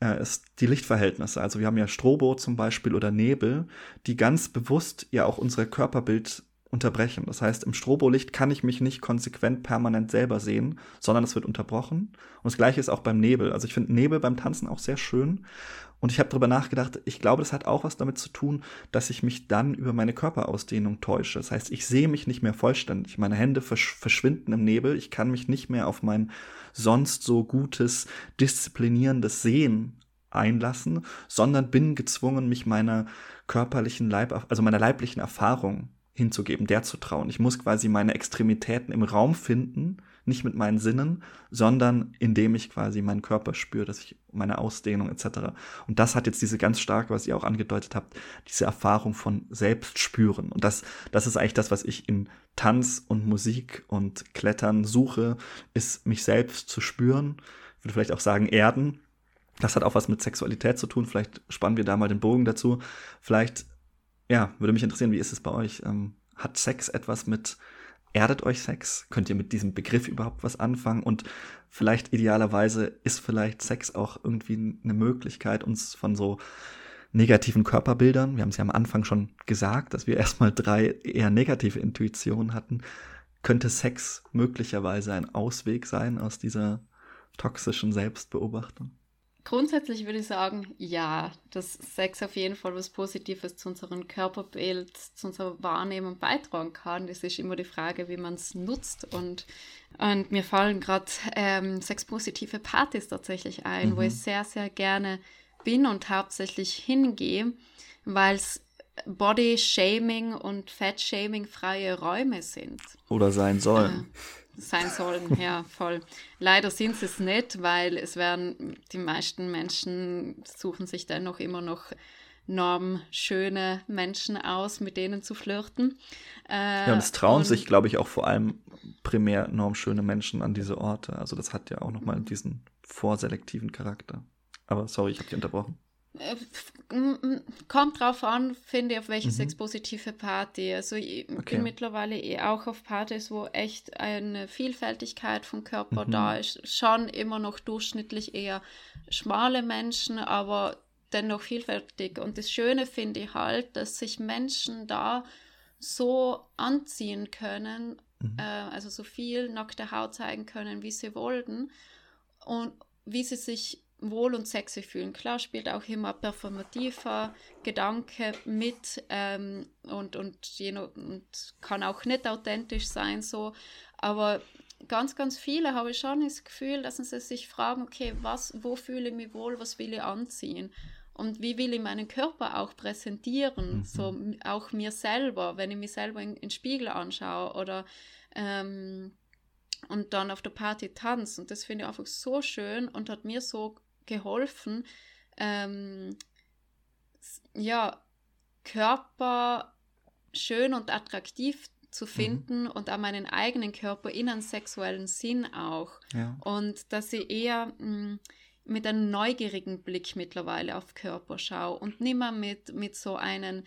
äh, ist die Lichtverhältnisse. Also wir haben ja Strobo zum Beispiel oder Nebel, die ganz bewusst ja auch unser Körperbild unterbrechen. Das heißt, im Strobolicht kann ich mich nicht konsequent permanent selber sehen, sondern es wird unterbrochen. Und das gleiche ist auch beim Nebel. Also ich finde Nebel beim Tanzen auch sehr schön. Und ich habe darüber nachgedacht, ich glaube, das hat auch was damit zu tun, dass ich mich dann über meine Körperausdehnung täusche. Das heißt, ich sehe mich nicht mehr vollständig. Meine Hände versch verschwinden im Nebel. Ich kann mich nicht mehr auf mein sonst so gutes, disziplinierendes Sehen einlassen, sondern bin gezwungen, mich meiner körperlichen Leib, also meiner leiblichen Erfahrung hinzugeben, der zu trauen. Ich muss quasi meine Extremitäten im Raum finden, nicht mit meinen Sinnen, sondern indem ich quasi meinen Körper spüre, dass ich meine Ausdehnung etc. Und das hat jetzt diese ganz starke, was ihr auch angedeutet habt, diese Erfahrung von Selbstspüren. Und das, das ist eigentlich das, was ich in Tanz und Musik und Klettern suche, ist mich selbst zu spüren. Ich würde vielleicht auch sagen, erden. Das hat auch was mit Sexualität zu tun. Vielleicht spannen wir da mal den Bogen dazu. Vielleicht ja, würde mich interessieren, wie ist es bei euch? Ähm, hat Sex etwas mit, erdet euch Sex? Könnt ihr mit diesem Begriff überhaupt was anfangen? Und vielleicht idealerweise ist vielleicht Sex auch irgendwie eine Möglichkeit, uns von so negativen Körperbildern, wir haben es ja am Anfang schon gesagt, dass wir erstmal drei eher negative Intuitionen hatten, könnte Sex möglicherweise ein Ausweg sein aus dieser toxischen Selbstbeobachtung? Grundsätzlich würde ich sagen, ja, dass Sex auf jeden Fall was Positives zu unserem Körperbild, zu unserer Wahrnehmung beitragen kann. Das ist immer die Frage, wie man es nutzt. Und, und mir fallen gerade ähm, sexpositive Partys tatsächlich ein, mhm. wo ich sehr, sehr gerne bin und hauptsächlich hingehe, weil es Body-Shaming und Fat-Shaming freie Räume sind. Oder sein sollen. Äh, sein sollen, ja, voll. Leider sind sie es nicht, weil es werden, die meisten Menschen suchen sich dennoch immer noch normschöne Menschen aus, mit denen zu flirten. Äh, ja, und es trauen und, sich, glaube ich, auch vor allem primär normschöne Menschen an diese Orte. Also das hat ja auch nochmal diesen vorselektiven Charakter. Aber sorry, ich habe dich unterbrochen. Äh, kommt drauf an, finde ich, auf welche mhm. sexpositive Party. Also ich okay. bin mittlerweile eh auch auf Partys, wo echt eine Vielfältigkeit vom Körper mhm. da ist. Schon immer noch durchschnittlich eher schmale Menschen, aber dennoch vielfältig. Und das Schöne finde ich halt, dass sich Menschen da so anziehen können, mhm. äh, also so viel nackte Haut zeigen können, wie sie wollten und wie sie sich wohl und sexy fühlen. Klar spielt auch immer performativer Gedanke mit ähm, und, und, und kann auch nicht authentisch sein so, aber ganz, ganz viele habe ich schon das Gefühl, dass sie sich fragen, okay, was, wo fühle ich mich wohl, was will ich anziehen? Und wie will ich meinen Körper auch präsentieren, mhm. so auch mir selber, wenn ich mich selber in, in den Spiegel anschaue oder ähm, und dann auf der Party tanzen. Und das finde ich einfach so schön und hat mir so geholfen, ähm, ja, Körper schön und attraktiv zu mhm. finden mhm. und auch meinen eigenen Körper in einem sexuellen Sinn auch. Ja. Und dass ich eher mh, mm, mit einem neugierigen Blick mittlerweile auf Körper schaue und nicht mehr mit, mit so einem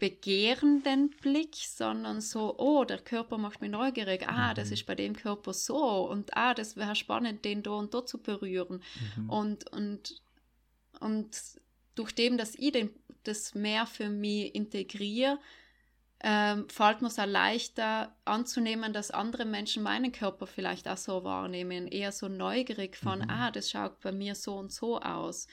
begehrenden Blick, sondern so, oh, der Körper macht mich neugierig, ah, mhm. das ist bei dem Körper so und ah, das wäre spannend, den da und dort zu berühren. Mhm. Und, und, und durch dem, dass ich den, das mehr für mich integriere, ähm, fällt mir es auch leichter anzunehmen, dass andere Menschen meinen Körper vielleicht auch so wahrnehmen, eher so neugierig von, mhm. ah, das schaut bei mir so und so aus.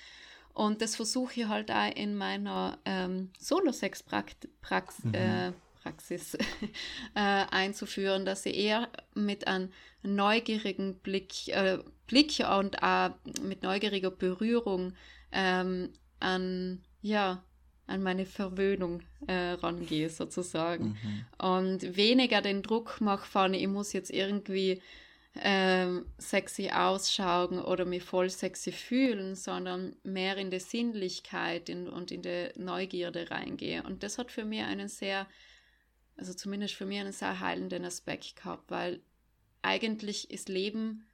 Und das versuche ich halt auch in meiner ähm, Solo-Sex-Praxis mhm. äh, äh, einzuführen, dass ich eher mit einem neugierigen Blick, äh, Blick und auch mit neugieriger Berührung ähm, an, ja, an meine Verwöhnung äh, rangehe, sozusagen. Mhm. Und weniger den Druck mache von, ich muss jetzt irgendwie ähm, sexy ausschauen oder mich voll sexy fühlen, sondern mehr in die Sinnlichkeit in, und in die Neugierde reingehe. Und das hat für mich einen sehr, also zumindest für mich einen sehr heilenden Aspekt gehabt, weil eigentlich ist Leben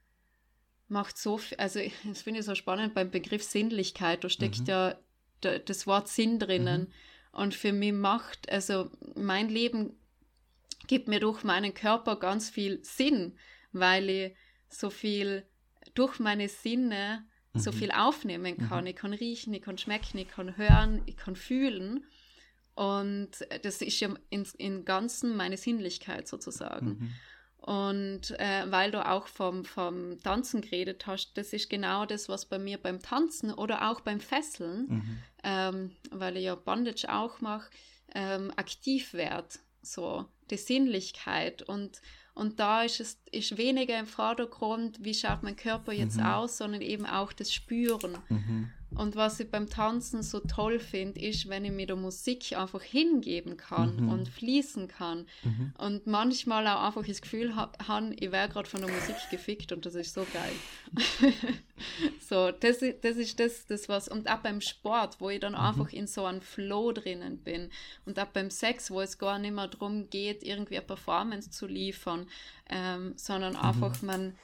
macht so viel, also das finde ich so spannend beim Begriff Sinnlichkeit, da steckt mhm. ja das Wort Sinn drinnen. Mhm. Und für mich macht, also mein Leben gibt mir durch meinen Körper ganz viel Sinn, weil ich so viel durch meine Sinne mhm. so viel aufnehmen kann. Mhm. Ich kann riechen, ich kann schmecken, ich kann hören, ich kann fühlen. Und das ist ja in, in Ganzen meine Sinnlichkeit sozusagen. Mhm. Und äh, weil du auch vom, vom Tanzen geredet hast, das ist genau das, was bei mir beim Tanzen oder auch beim Fesseln, mhm. ähm, weil ich ja Bondage auch mache, ähm, aktiv wird. So, die Sinnlichkeit. Und, und da ist es ist weniger im Vordergrund, wie schaut mein Körper jetzt mhm. aus, sondern eben auch das Spüren. Mhm. Und was ich beim Tanzen so toll finde, ist, wenn ich mir der Musik einfach hingeben kann mhm. und fließen kann. Mhm. Und manchmal auch einfach das Gefühl habe, ich wäre gerade von der Musik gefickt und das ist so geil. so, das, das ist das, das was. Und auch beim Sport, wo ich dann mhm. einfach in so einem Flow drinnen bin. Und auch beim Sex, wo es gar nicht mehr darum geht, irgendwie eine Performance zu liefern, ähm, sondern mhm. einfach man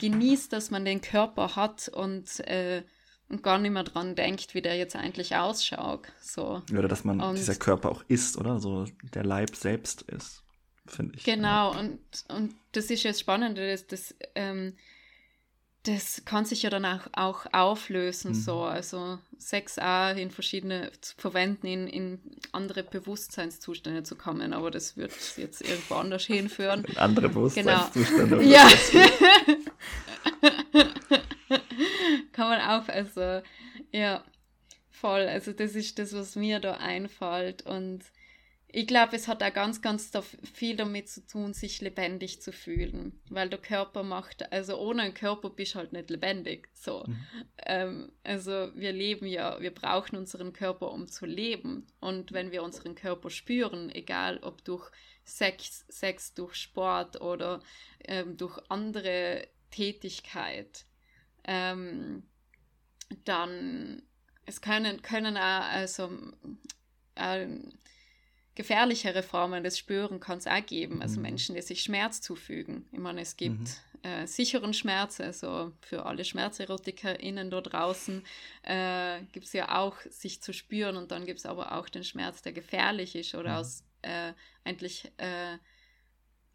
genießt, dass man den Körper hat und äh, und gar nicht mehr dran denkt, wie der jetzt eigentlich ausschaut. So. Oder dass man und, dieser Körper auch ist, oder? So der Leib selbst ist, finde ich. Genau, ja. und, und das ist jetzt spannend, das, das, ähm, das kann sich ja dann auch, auch auflösen, mhm. so. Also 6a in verschiedene zu verwenden, in, in andere Bewusstseinszustände zu kommen, aber das wird jetzt irgendwo anders hinführen. In andere genau. Bewusstseinszustände. Genau. Ja. kann man auch, also ja, voll. Also das ist das, was mir da einfällt. Und ich glaube, es hat auch ganz, ganz viel damit zu tun, sich lebendig zu fühlen. Weil der Körper macht, also ohne einen Körper bist du halt nicht lebendig. So. Mhm. Ähm, also wir leben ja, wir brauchen unseren Körper, um zu leben. Und wenn wir unseren Körper spüren, egal ob durch Sex, Sex durch Sport oder ähm, durch andere Tätigkeit, ähm, dann es können, können auch also, äh, gefährlichere Formen des Spüren kann es auch geben. Also mhm. Menschen, die sich Schmerz zufügen. Ich meine, es gibt mhm. äh, sicheren Schmerz, also für alle SchmerzerotikerInnen da draußen äh, gibt es ja auch sich zu spüren und dann gibt es aber auch den Schmerz, der gefährlich ist oder mhm. aus äh, eigentlich äh,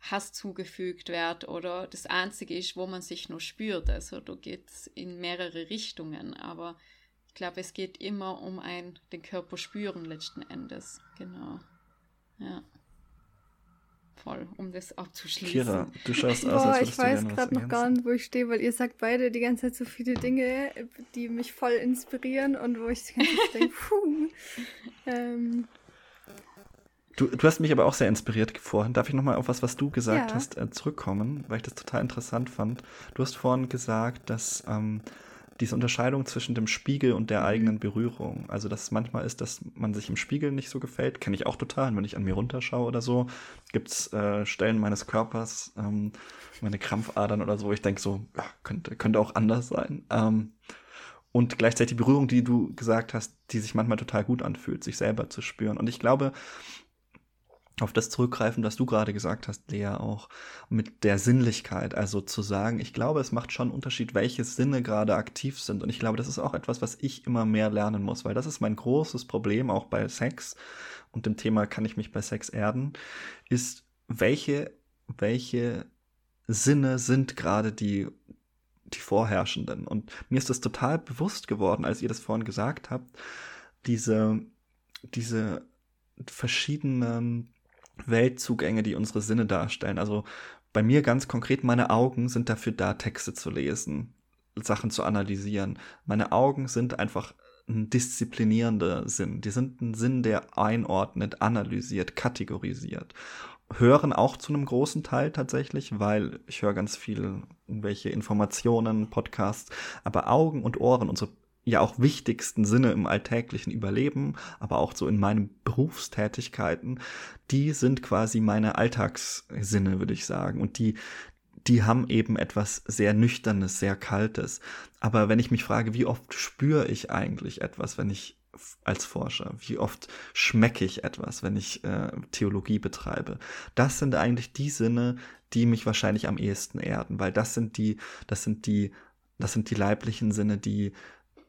Hass zugefügt wird oder das Einzige ist, wo man sich nur spürt. Also da geht es in mehrere Richtungen, aber ich glaube, es geht immer um ein den Körper spüren letzten Endes. Genau. Ja. Voll, um das abzuschließen. Kira, du schaust aus, Boah, als ich weiß gerade noch gar nicht, wo ich stehe, weil ihr sagt beide die ganze Zeit so viele Dinge, die mich voll inspirieren und wo ich die ganze Zeit denke, puh. Ähm. Du, du hast mich aber auch sehr inspiriert vorhin. Darf ich nochmal auf was, was du gesagt ja. hast, äh, zurückkommen, weil ich das total interessant fand. Du hast vorhin gesagt, dass ähm, diese Unterscheidung zwischen dem Spiegel und der mhm. eigenen Berührung. Also, dass es manchmal ist, dass man sich im Spiegel nicht so gefällt, kenne ich auch total. wenn ich an mir runterschaue oder so, gibt es äh, Stellen meines Körpers, ähm, meine Krampfadern oder so, wo ich denke so, ja, könnte, könnte auch anders sein. Ähm, und gleichzeitig die Berührung, die du gesagt hast, die sich manchmal total gut anfühlt, sich selber zu spüren. Und ich glaube, auf das zurückgreifen, was du gerade gesagt hast, Lea, auch mit der Sinnlichkeit. Also zu sagen, ich glaube, es macht schon einen Unterschied, welche Sinne gerade aktiv sind. Und ich glaube, das ist auch etwas, was ich immer mehr lernen muss, weil das ist mein großes Problem auch bei Sex und dem Thema kann ich mich bei Sex erden, ist, welche, welche Sinne sind gerade die, die vorherrschenden. Und mir ist das total bewusst geworden, als ihr das vorhin gesagt habt, diese, diese verschiedenen Weltzugänge, die unsere Sinne darstellen. Also bei mir ganz konkret, meine Augen sind dafür da, Texte zu lesen, Sachen zu analysieren. Meine Augen sind einfach ein disziplinierender Sinn. Die sind ein Sinn, der einordnet, analysiert, kategorisiert. Hören auch zu einem großen Teil tatsächlich, weil ich höre ganz viel irgendwelche Informationen, Podcasts, aber Augen und Ohren, unsere ja auch wichtigsten Sinne im alltäglichen Überleben, aber auch so in meinen Berufstätigkeiten, die sind quasi meine Alltagssinne, würde ich sagen. Und die, die haben eben etwas sehr Nüchternes, sehr Kaltes. Aber wenn ich mich frage, wie oft spüre ich eigentlich etwas, wenn ich als Forscher? Wie oft schmecke ich etwas, wenn ich äh, Theologie betreibe? Das sind eigentlich die Sinne, die mich wahrscheinlich am ehesten erden, weil das sind die, das sind die, das sind die leiblichen Sinne, die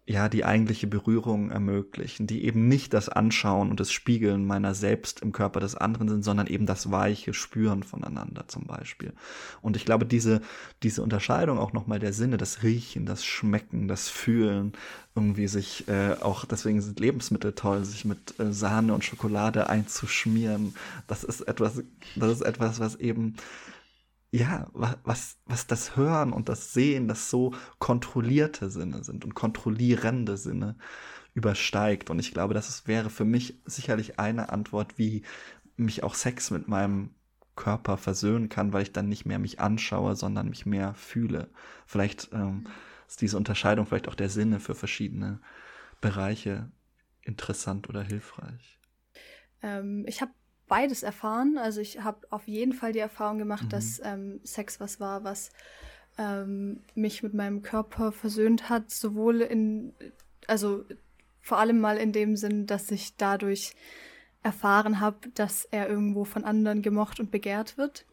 ja die eigentliche Berührung ermöglichen, die eben nicht das Anschauen und das Spiegeln meiner selbst im Körper des anderen sind, sondern eben das weiche Spüren voneinander zum Beispiel. Und ich glaube, diese, diese Unterscheidung auch nochmal der Sinne, das Riechen, das Schmecken, das Fühlen, irgendwie sich äh, auch, deswegen sind Lebensmittel toll, sich mit äh, Sahne und Schokolade einzuschmieren, das ist etwas, das ist etwas, was eben ja, was, was das Hören und das Sehen, das so kontrollierte Sinne sind und kontrollierende Sinne übersteigt. Und ich glaube, das wäre für mich sicherlich eine Antwort, wie mich auch Sex mit meinem Körper versöhnen kann, weil ich dann nicht mehr mich anschaue, sondern mich mehr fühle. Vielleicht ähm, ist diese Unterscheidung vielleicht auch der Sinne für verschiedene Bereiche interessant oder hilfreich. Ähm, ich habe beides erfahren. Also ich habe auf jeden Fall die Erfahrung gemacht, mhm. dass ähm, Sex was war, was ähm, mich mit meinem Körper versöhnt hat, sowohl in, also vor allem mal in dem Sinn, dass ich dadurch erfahren habe, dass er irgendwo von anderen gemocht und begehrt wird.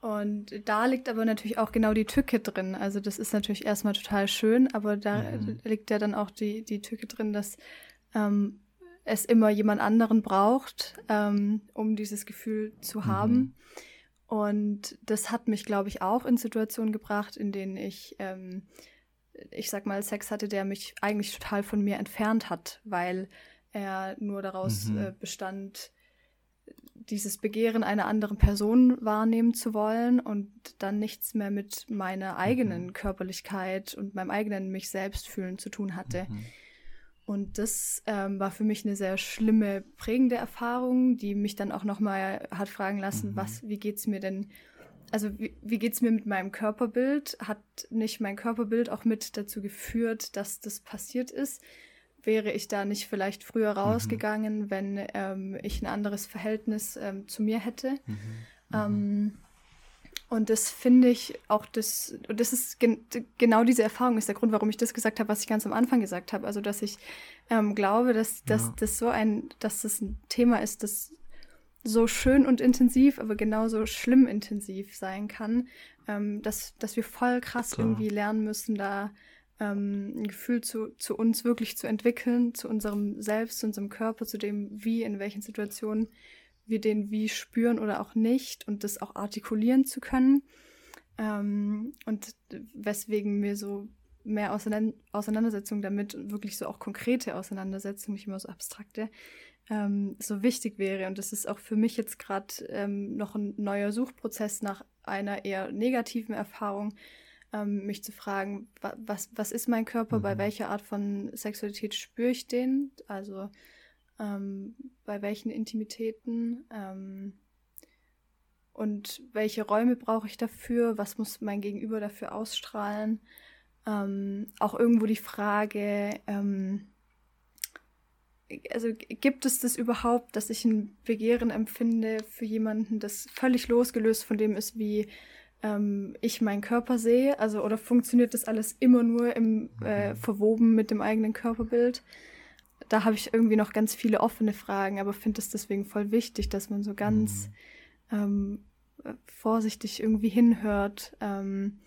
Und da liegt aber natürlich auch genau die Tücke drin. Also das ist natürlich erstmal total schön, aber da mhm. liegt ja dann auch die, die Tücke drin, dass ähm, es immer jemand anderen braucht, ähm, um dieses Gefühl zu mhm. haben. Und das hat mich, glaube ich, auch in Situationen gebracht, in denen ich, ähm, ich sag mal, Sex hatte, der mich eigentlich total von mir entfernt hat, weil er nur daraus mhm. äh, bestand, dieses Begehren einer anderen Person wahrnehmen zu wollen und dann nichts mehr mit meiner eigenen mhm. Körperlichkeit und meinem eigenen mich selbst fühlen zu tun hatte. Mhm. Und das ähm, war für mich eine sehr schlimme, prägende Erfahrung, die mich dann auch nochmal hat fragen lassen, mhm. was, wie geht's mir denn, also wie, wie geht's mir mit meinem Körperbild? Hat nicht mein Körperbild auch mit dazu geführt, dass das passiert ist? Wäre ich da nicht vielleicht früher mhm. rausgegangen, mhm. wenn ähm, ich ein anderes Verhältnis ähm, zu mir hätte? Mhm. Und das finde ich auch das, und das ist gen genau diese Erfahrung ist der Grund, warum ich das gesagt habe, was ich ganz am Anfang gesagt habe. Also, dass ich ähm, glaube, dass, dass ja. das so ein, dass das ein Thema ist, das so schön und intensiv, aber genauso schlimm intensiv sein kann, ähm, dass, dass wir voll krass Klar. irgendwie lernen müssen, da ähm, ein Gefühl zu, zu uns wirklich zu entwickeln, zu unserem Selbst, zu unserem Körper, zu dem, wie, in welchen Situationen wir den wie spüren oder auch nicht und das auch artikulieren zu können. Ähm, und weswegen mir so mehr Auseinandersetzung damit und wirklich so auch konkrete Auseinandersetzung, nicht immer so abstrakte, ähm, so wichtig wäre. Und das ist auch für mich jetzt gerade ähm, noch ein neuer Suchprozess nach einer eher negativen Erfahrung, ähm, mich zu fragen, wa was, was ist mein Körper, mhm. bei welcher Art von Sexualität spüre ich den, also ähm, bei welchen Intimitäten ähm, und welche Räume brauche ich dafür, was muss mein Gegenüber dafür ausstrahlen. Ähm, auch irgendwo die Frage, ähm, also gibt es das überhaupt, dass ich ein Begehren empfinde für jemanden, das völlig losgelöst von dem ist, wie ähm, ich meinen Körper sehe? Also oder funktioniert das alles immer nur im äh, mhm. verwoben mit dem eigenen Körperbild? Da habe ich irgendwie noch ganz viele offene Fragen, aber finde es deswegen voll wichtig, dass man so ganz mhm. ähm, vorsichtig irgendwie hinhört ähm,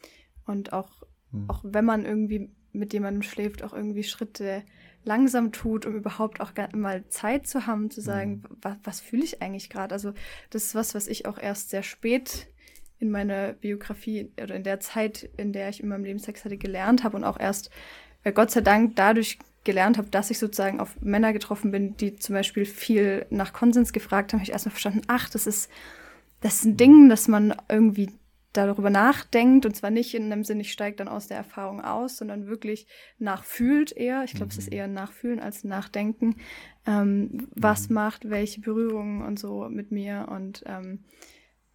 und auch, mhm. auch wenn man irgendwie mit jemandem schläft, auch irgendwie Schritte langsam tut, um überhaupt auch mal Zeit zu haben, zu sagen, mhm. was, was fühle ich eigentlich gerade? Also das ist was, was ich auch erst sehr spät in meiner Biografie oder in der Zeit, in der ich in meinem Leben Sex hatte, gelernt habe und auch erst, äh, Gott sei Dank, dadurch gelernt habe, dass ich sozusagen auf Männer getroffen bin, die zum Beispiel viel nach Konsens gefragt haben, habe ich erstmal verstanden, ach, das ist, das ist ein Ding, dass man irgendwie darüber nachdenkt und zwar nicht in einem Sinne, ich steige dann aus der Erfahrung aus, sondern wirklich nachfühlt eher. Ich glaube, mhm. es ist mhm. eher Nachfühlen als Nachdenken. Ähm, was mhm. macht welche Berührungen und so mit mir und ähm,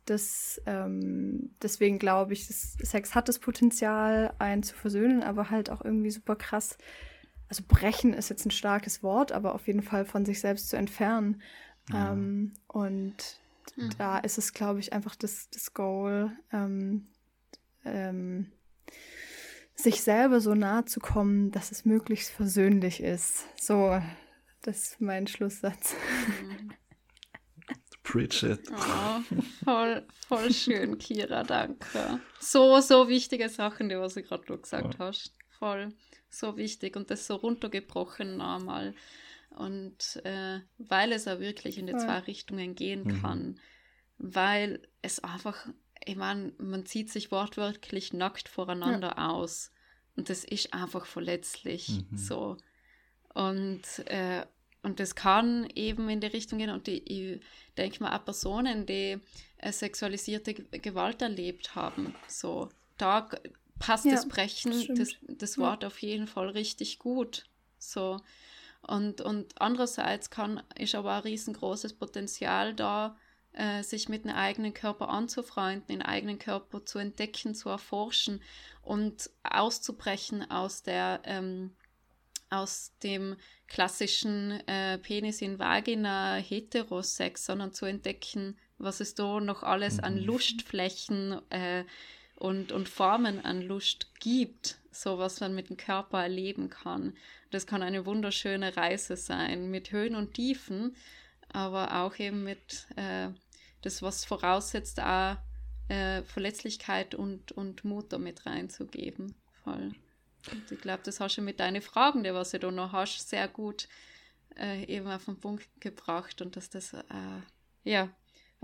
das, ähm, deswegen glaube ich, Sex hat das Potenzial, einen zu versöhnen, aber halt auch irgendwie super krass. Also brechen ist jetzt ein starkes Wort, aber auf jeden Fall von sich selbst zu entfernen. Ja. Ähm, und mhm. da ist es, glaube ich, einfach das, das Goal, ähm, ähm, sich selber so nahe zu kommen, dass es möglichst versöhnlich ist. So, das ist mein Schlusssatz. Mhm. Preach it. Oh, voll, voll schön, Kira, danke. So, so wichtige Sachen, die was du gerade gesagt ja. hast. Voll, so wichtig und das so runtergebrochen nochmal. Und äh, weil es auch wirklich in die ja. zwei Richtungen gehen mhm. kann, weil es einfach, ich meine, man zieht sich wortwörtlich nackt voreinander ja. aus und das ist einfach verletzlich mhm. so. Und äh, und das kann eben in die Richtung gehen. Und die, ich denke mal, auch Personen, die äh, sexualisierte Gewalt erlebt haben, so, da passt ja, das Brechen, das, das Wort ja. auf jeden Fall richtig gut. So. Und, und andererseits kann, ist aber ein riesengroßes Potenzial da, äh, sich mit dem eigenen Körper anzufreunden, den eigenen Körper zu entdecken, zu erforschen und auszubrechen aus der ähm, aus dem klassischen äh, Penis in Vagina Heterosex, sondern zu entdecken, was es da noch alles an mhm. Lustflächen äh, und, und Formen an Lust gibt, so was man mit dem Körper erleben kann. Das kann eine wunderschöne Reise sein, mit Höhen und Tiefen, aber auch eben mit äh, das, was voraussetzt, auch äh, Verletzlichkeit und, und Mut damit reinzugeben. Voll. Und ich glaube, das hast du mit deinen Fragen, die was du da noch hast, sehr gut äh, eben auf den Punkt gebracht und dass das, äh, ja,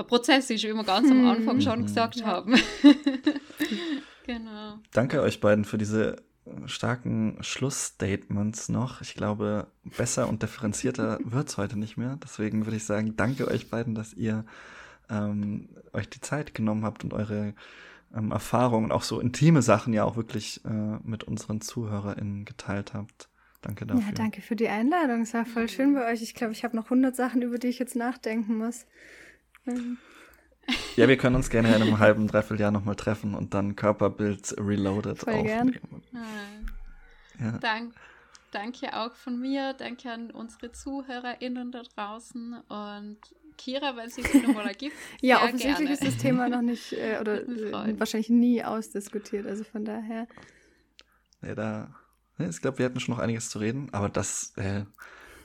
ein Prozess ist, wie wir ganz am Anfang mhm. schon gesagt ja. haben. genau. Danke euch beiden für diese starken Schlussstatements noch. Ich glaube, besser und differenzierter wird es heute nicht mehr. Deswegen würde ich sagen, danke euch beiden, dass ihr ähm, euch die Zeit genommen habt und eure ähm, Erfahrungen, auch so intime Sachen ja auch wirklich äh, mit unseren ZuhörerInnen geteilt habt. Danke dafür. Ja, danke für die Einladung. Es war voll schön bei euch. Ich glaube, ich habe noch 100 Sachen, über die ich jetzt nachdenken muss. Ähm. Ja, wir können uns gerne in einem halben, dreiviertel Jahr nochmal treffen und dann Körperbild Reloaded voll aufnehmen. Gern. Ja. Dank, danke auch von mir. Danke an unsere ZuhörerInnen da draußen und Kira, wenn sie sich nochmal ergibt. ja, offensichtlich gerne. ist das Thema noch nicht äh, oder äh, wahrscheinlich nie ausdiskutiert. Also von daher. Ja, da. Ich glaube, wir hätten schon noch einiges zu reden, aber das äh,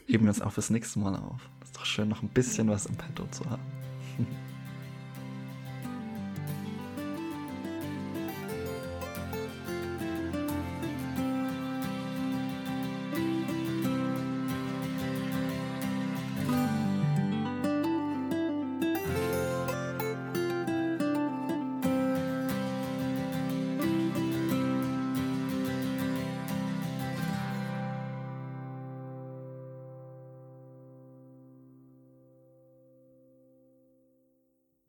heben wir uns auch fürs nächste Mal auf. Das ist doch schön, noch ein bisschen was im Petto zu haben.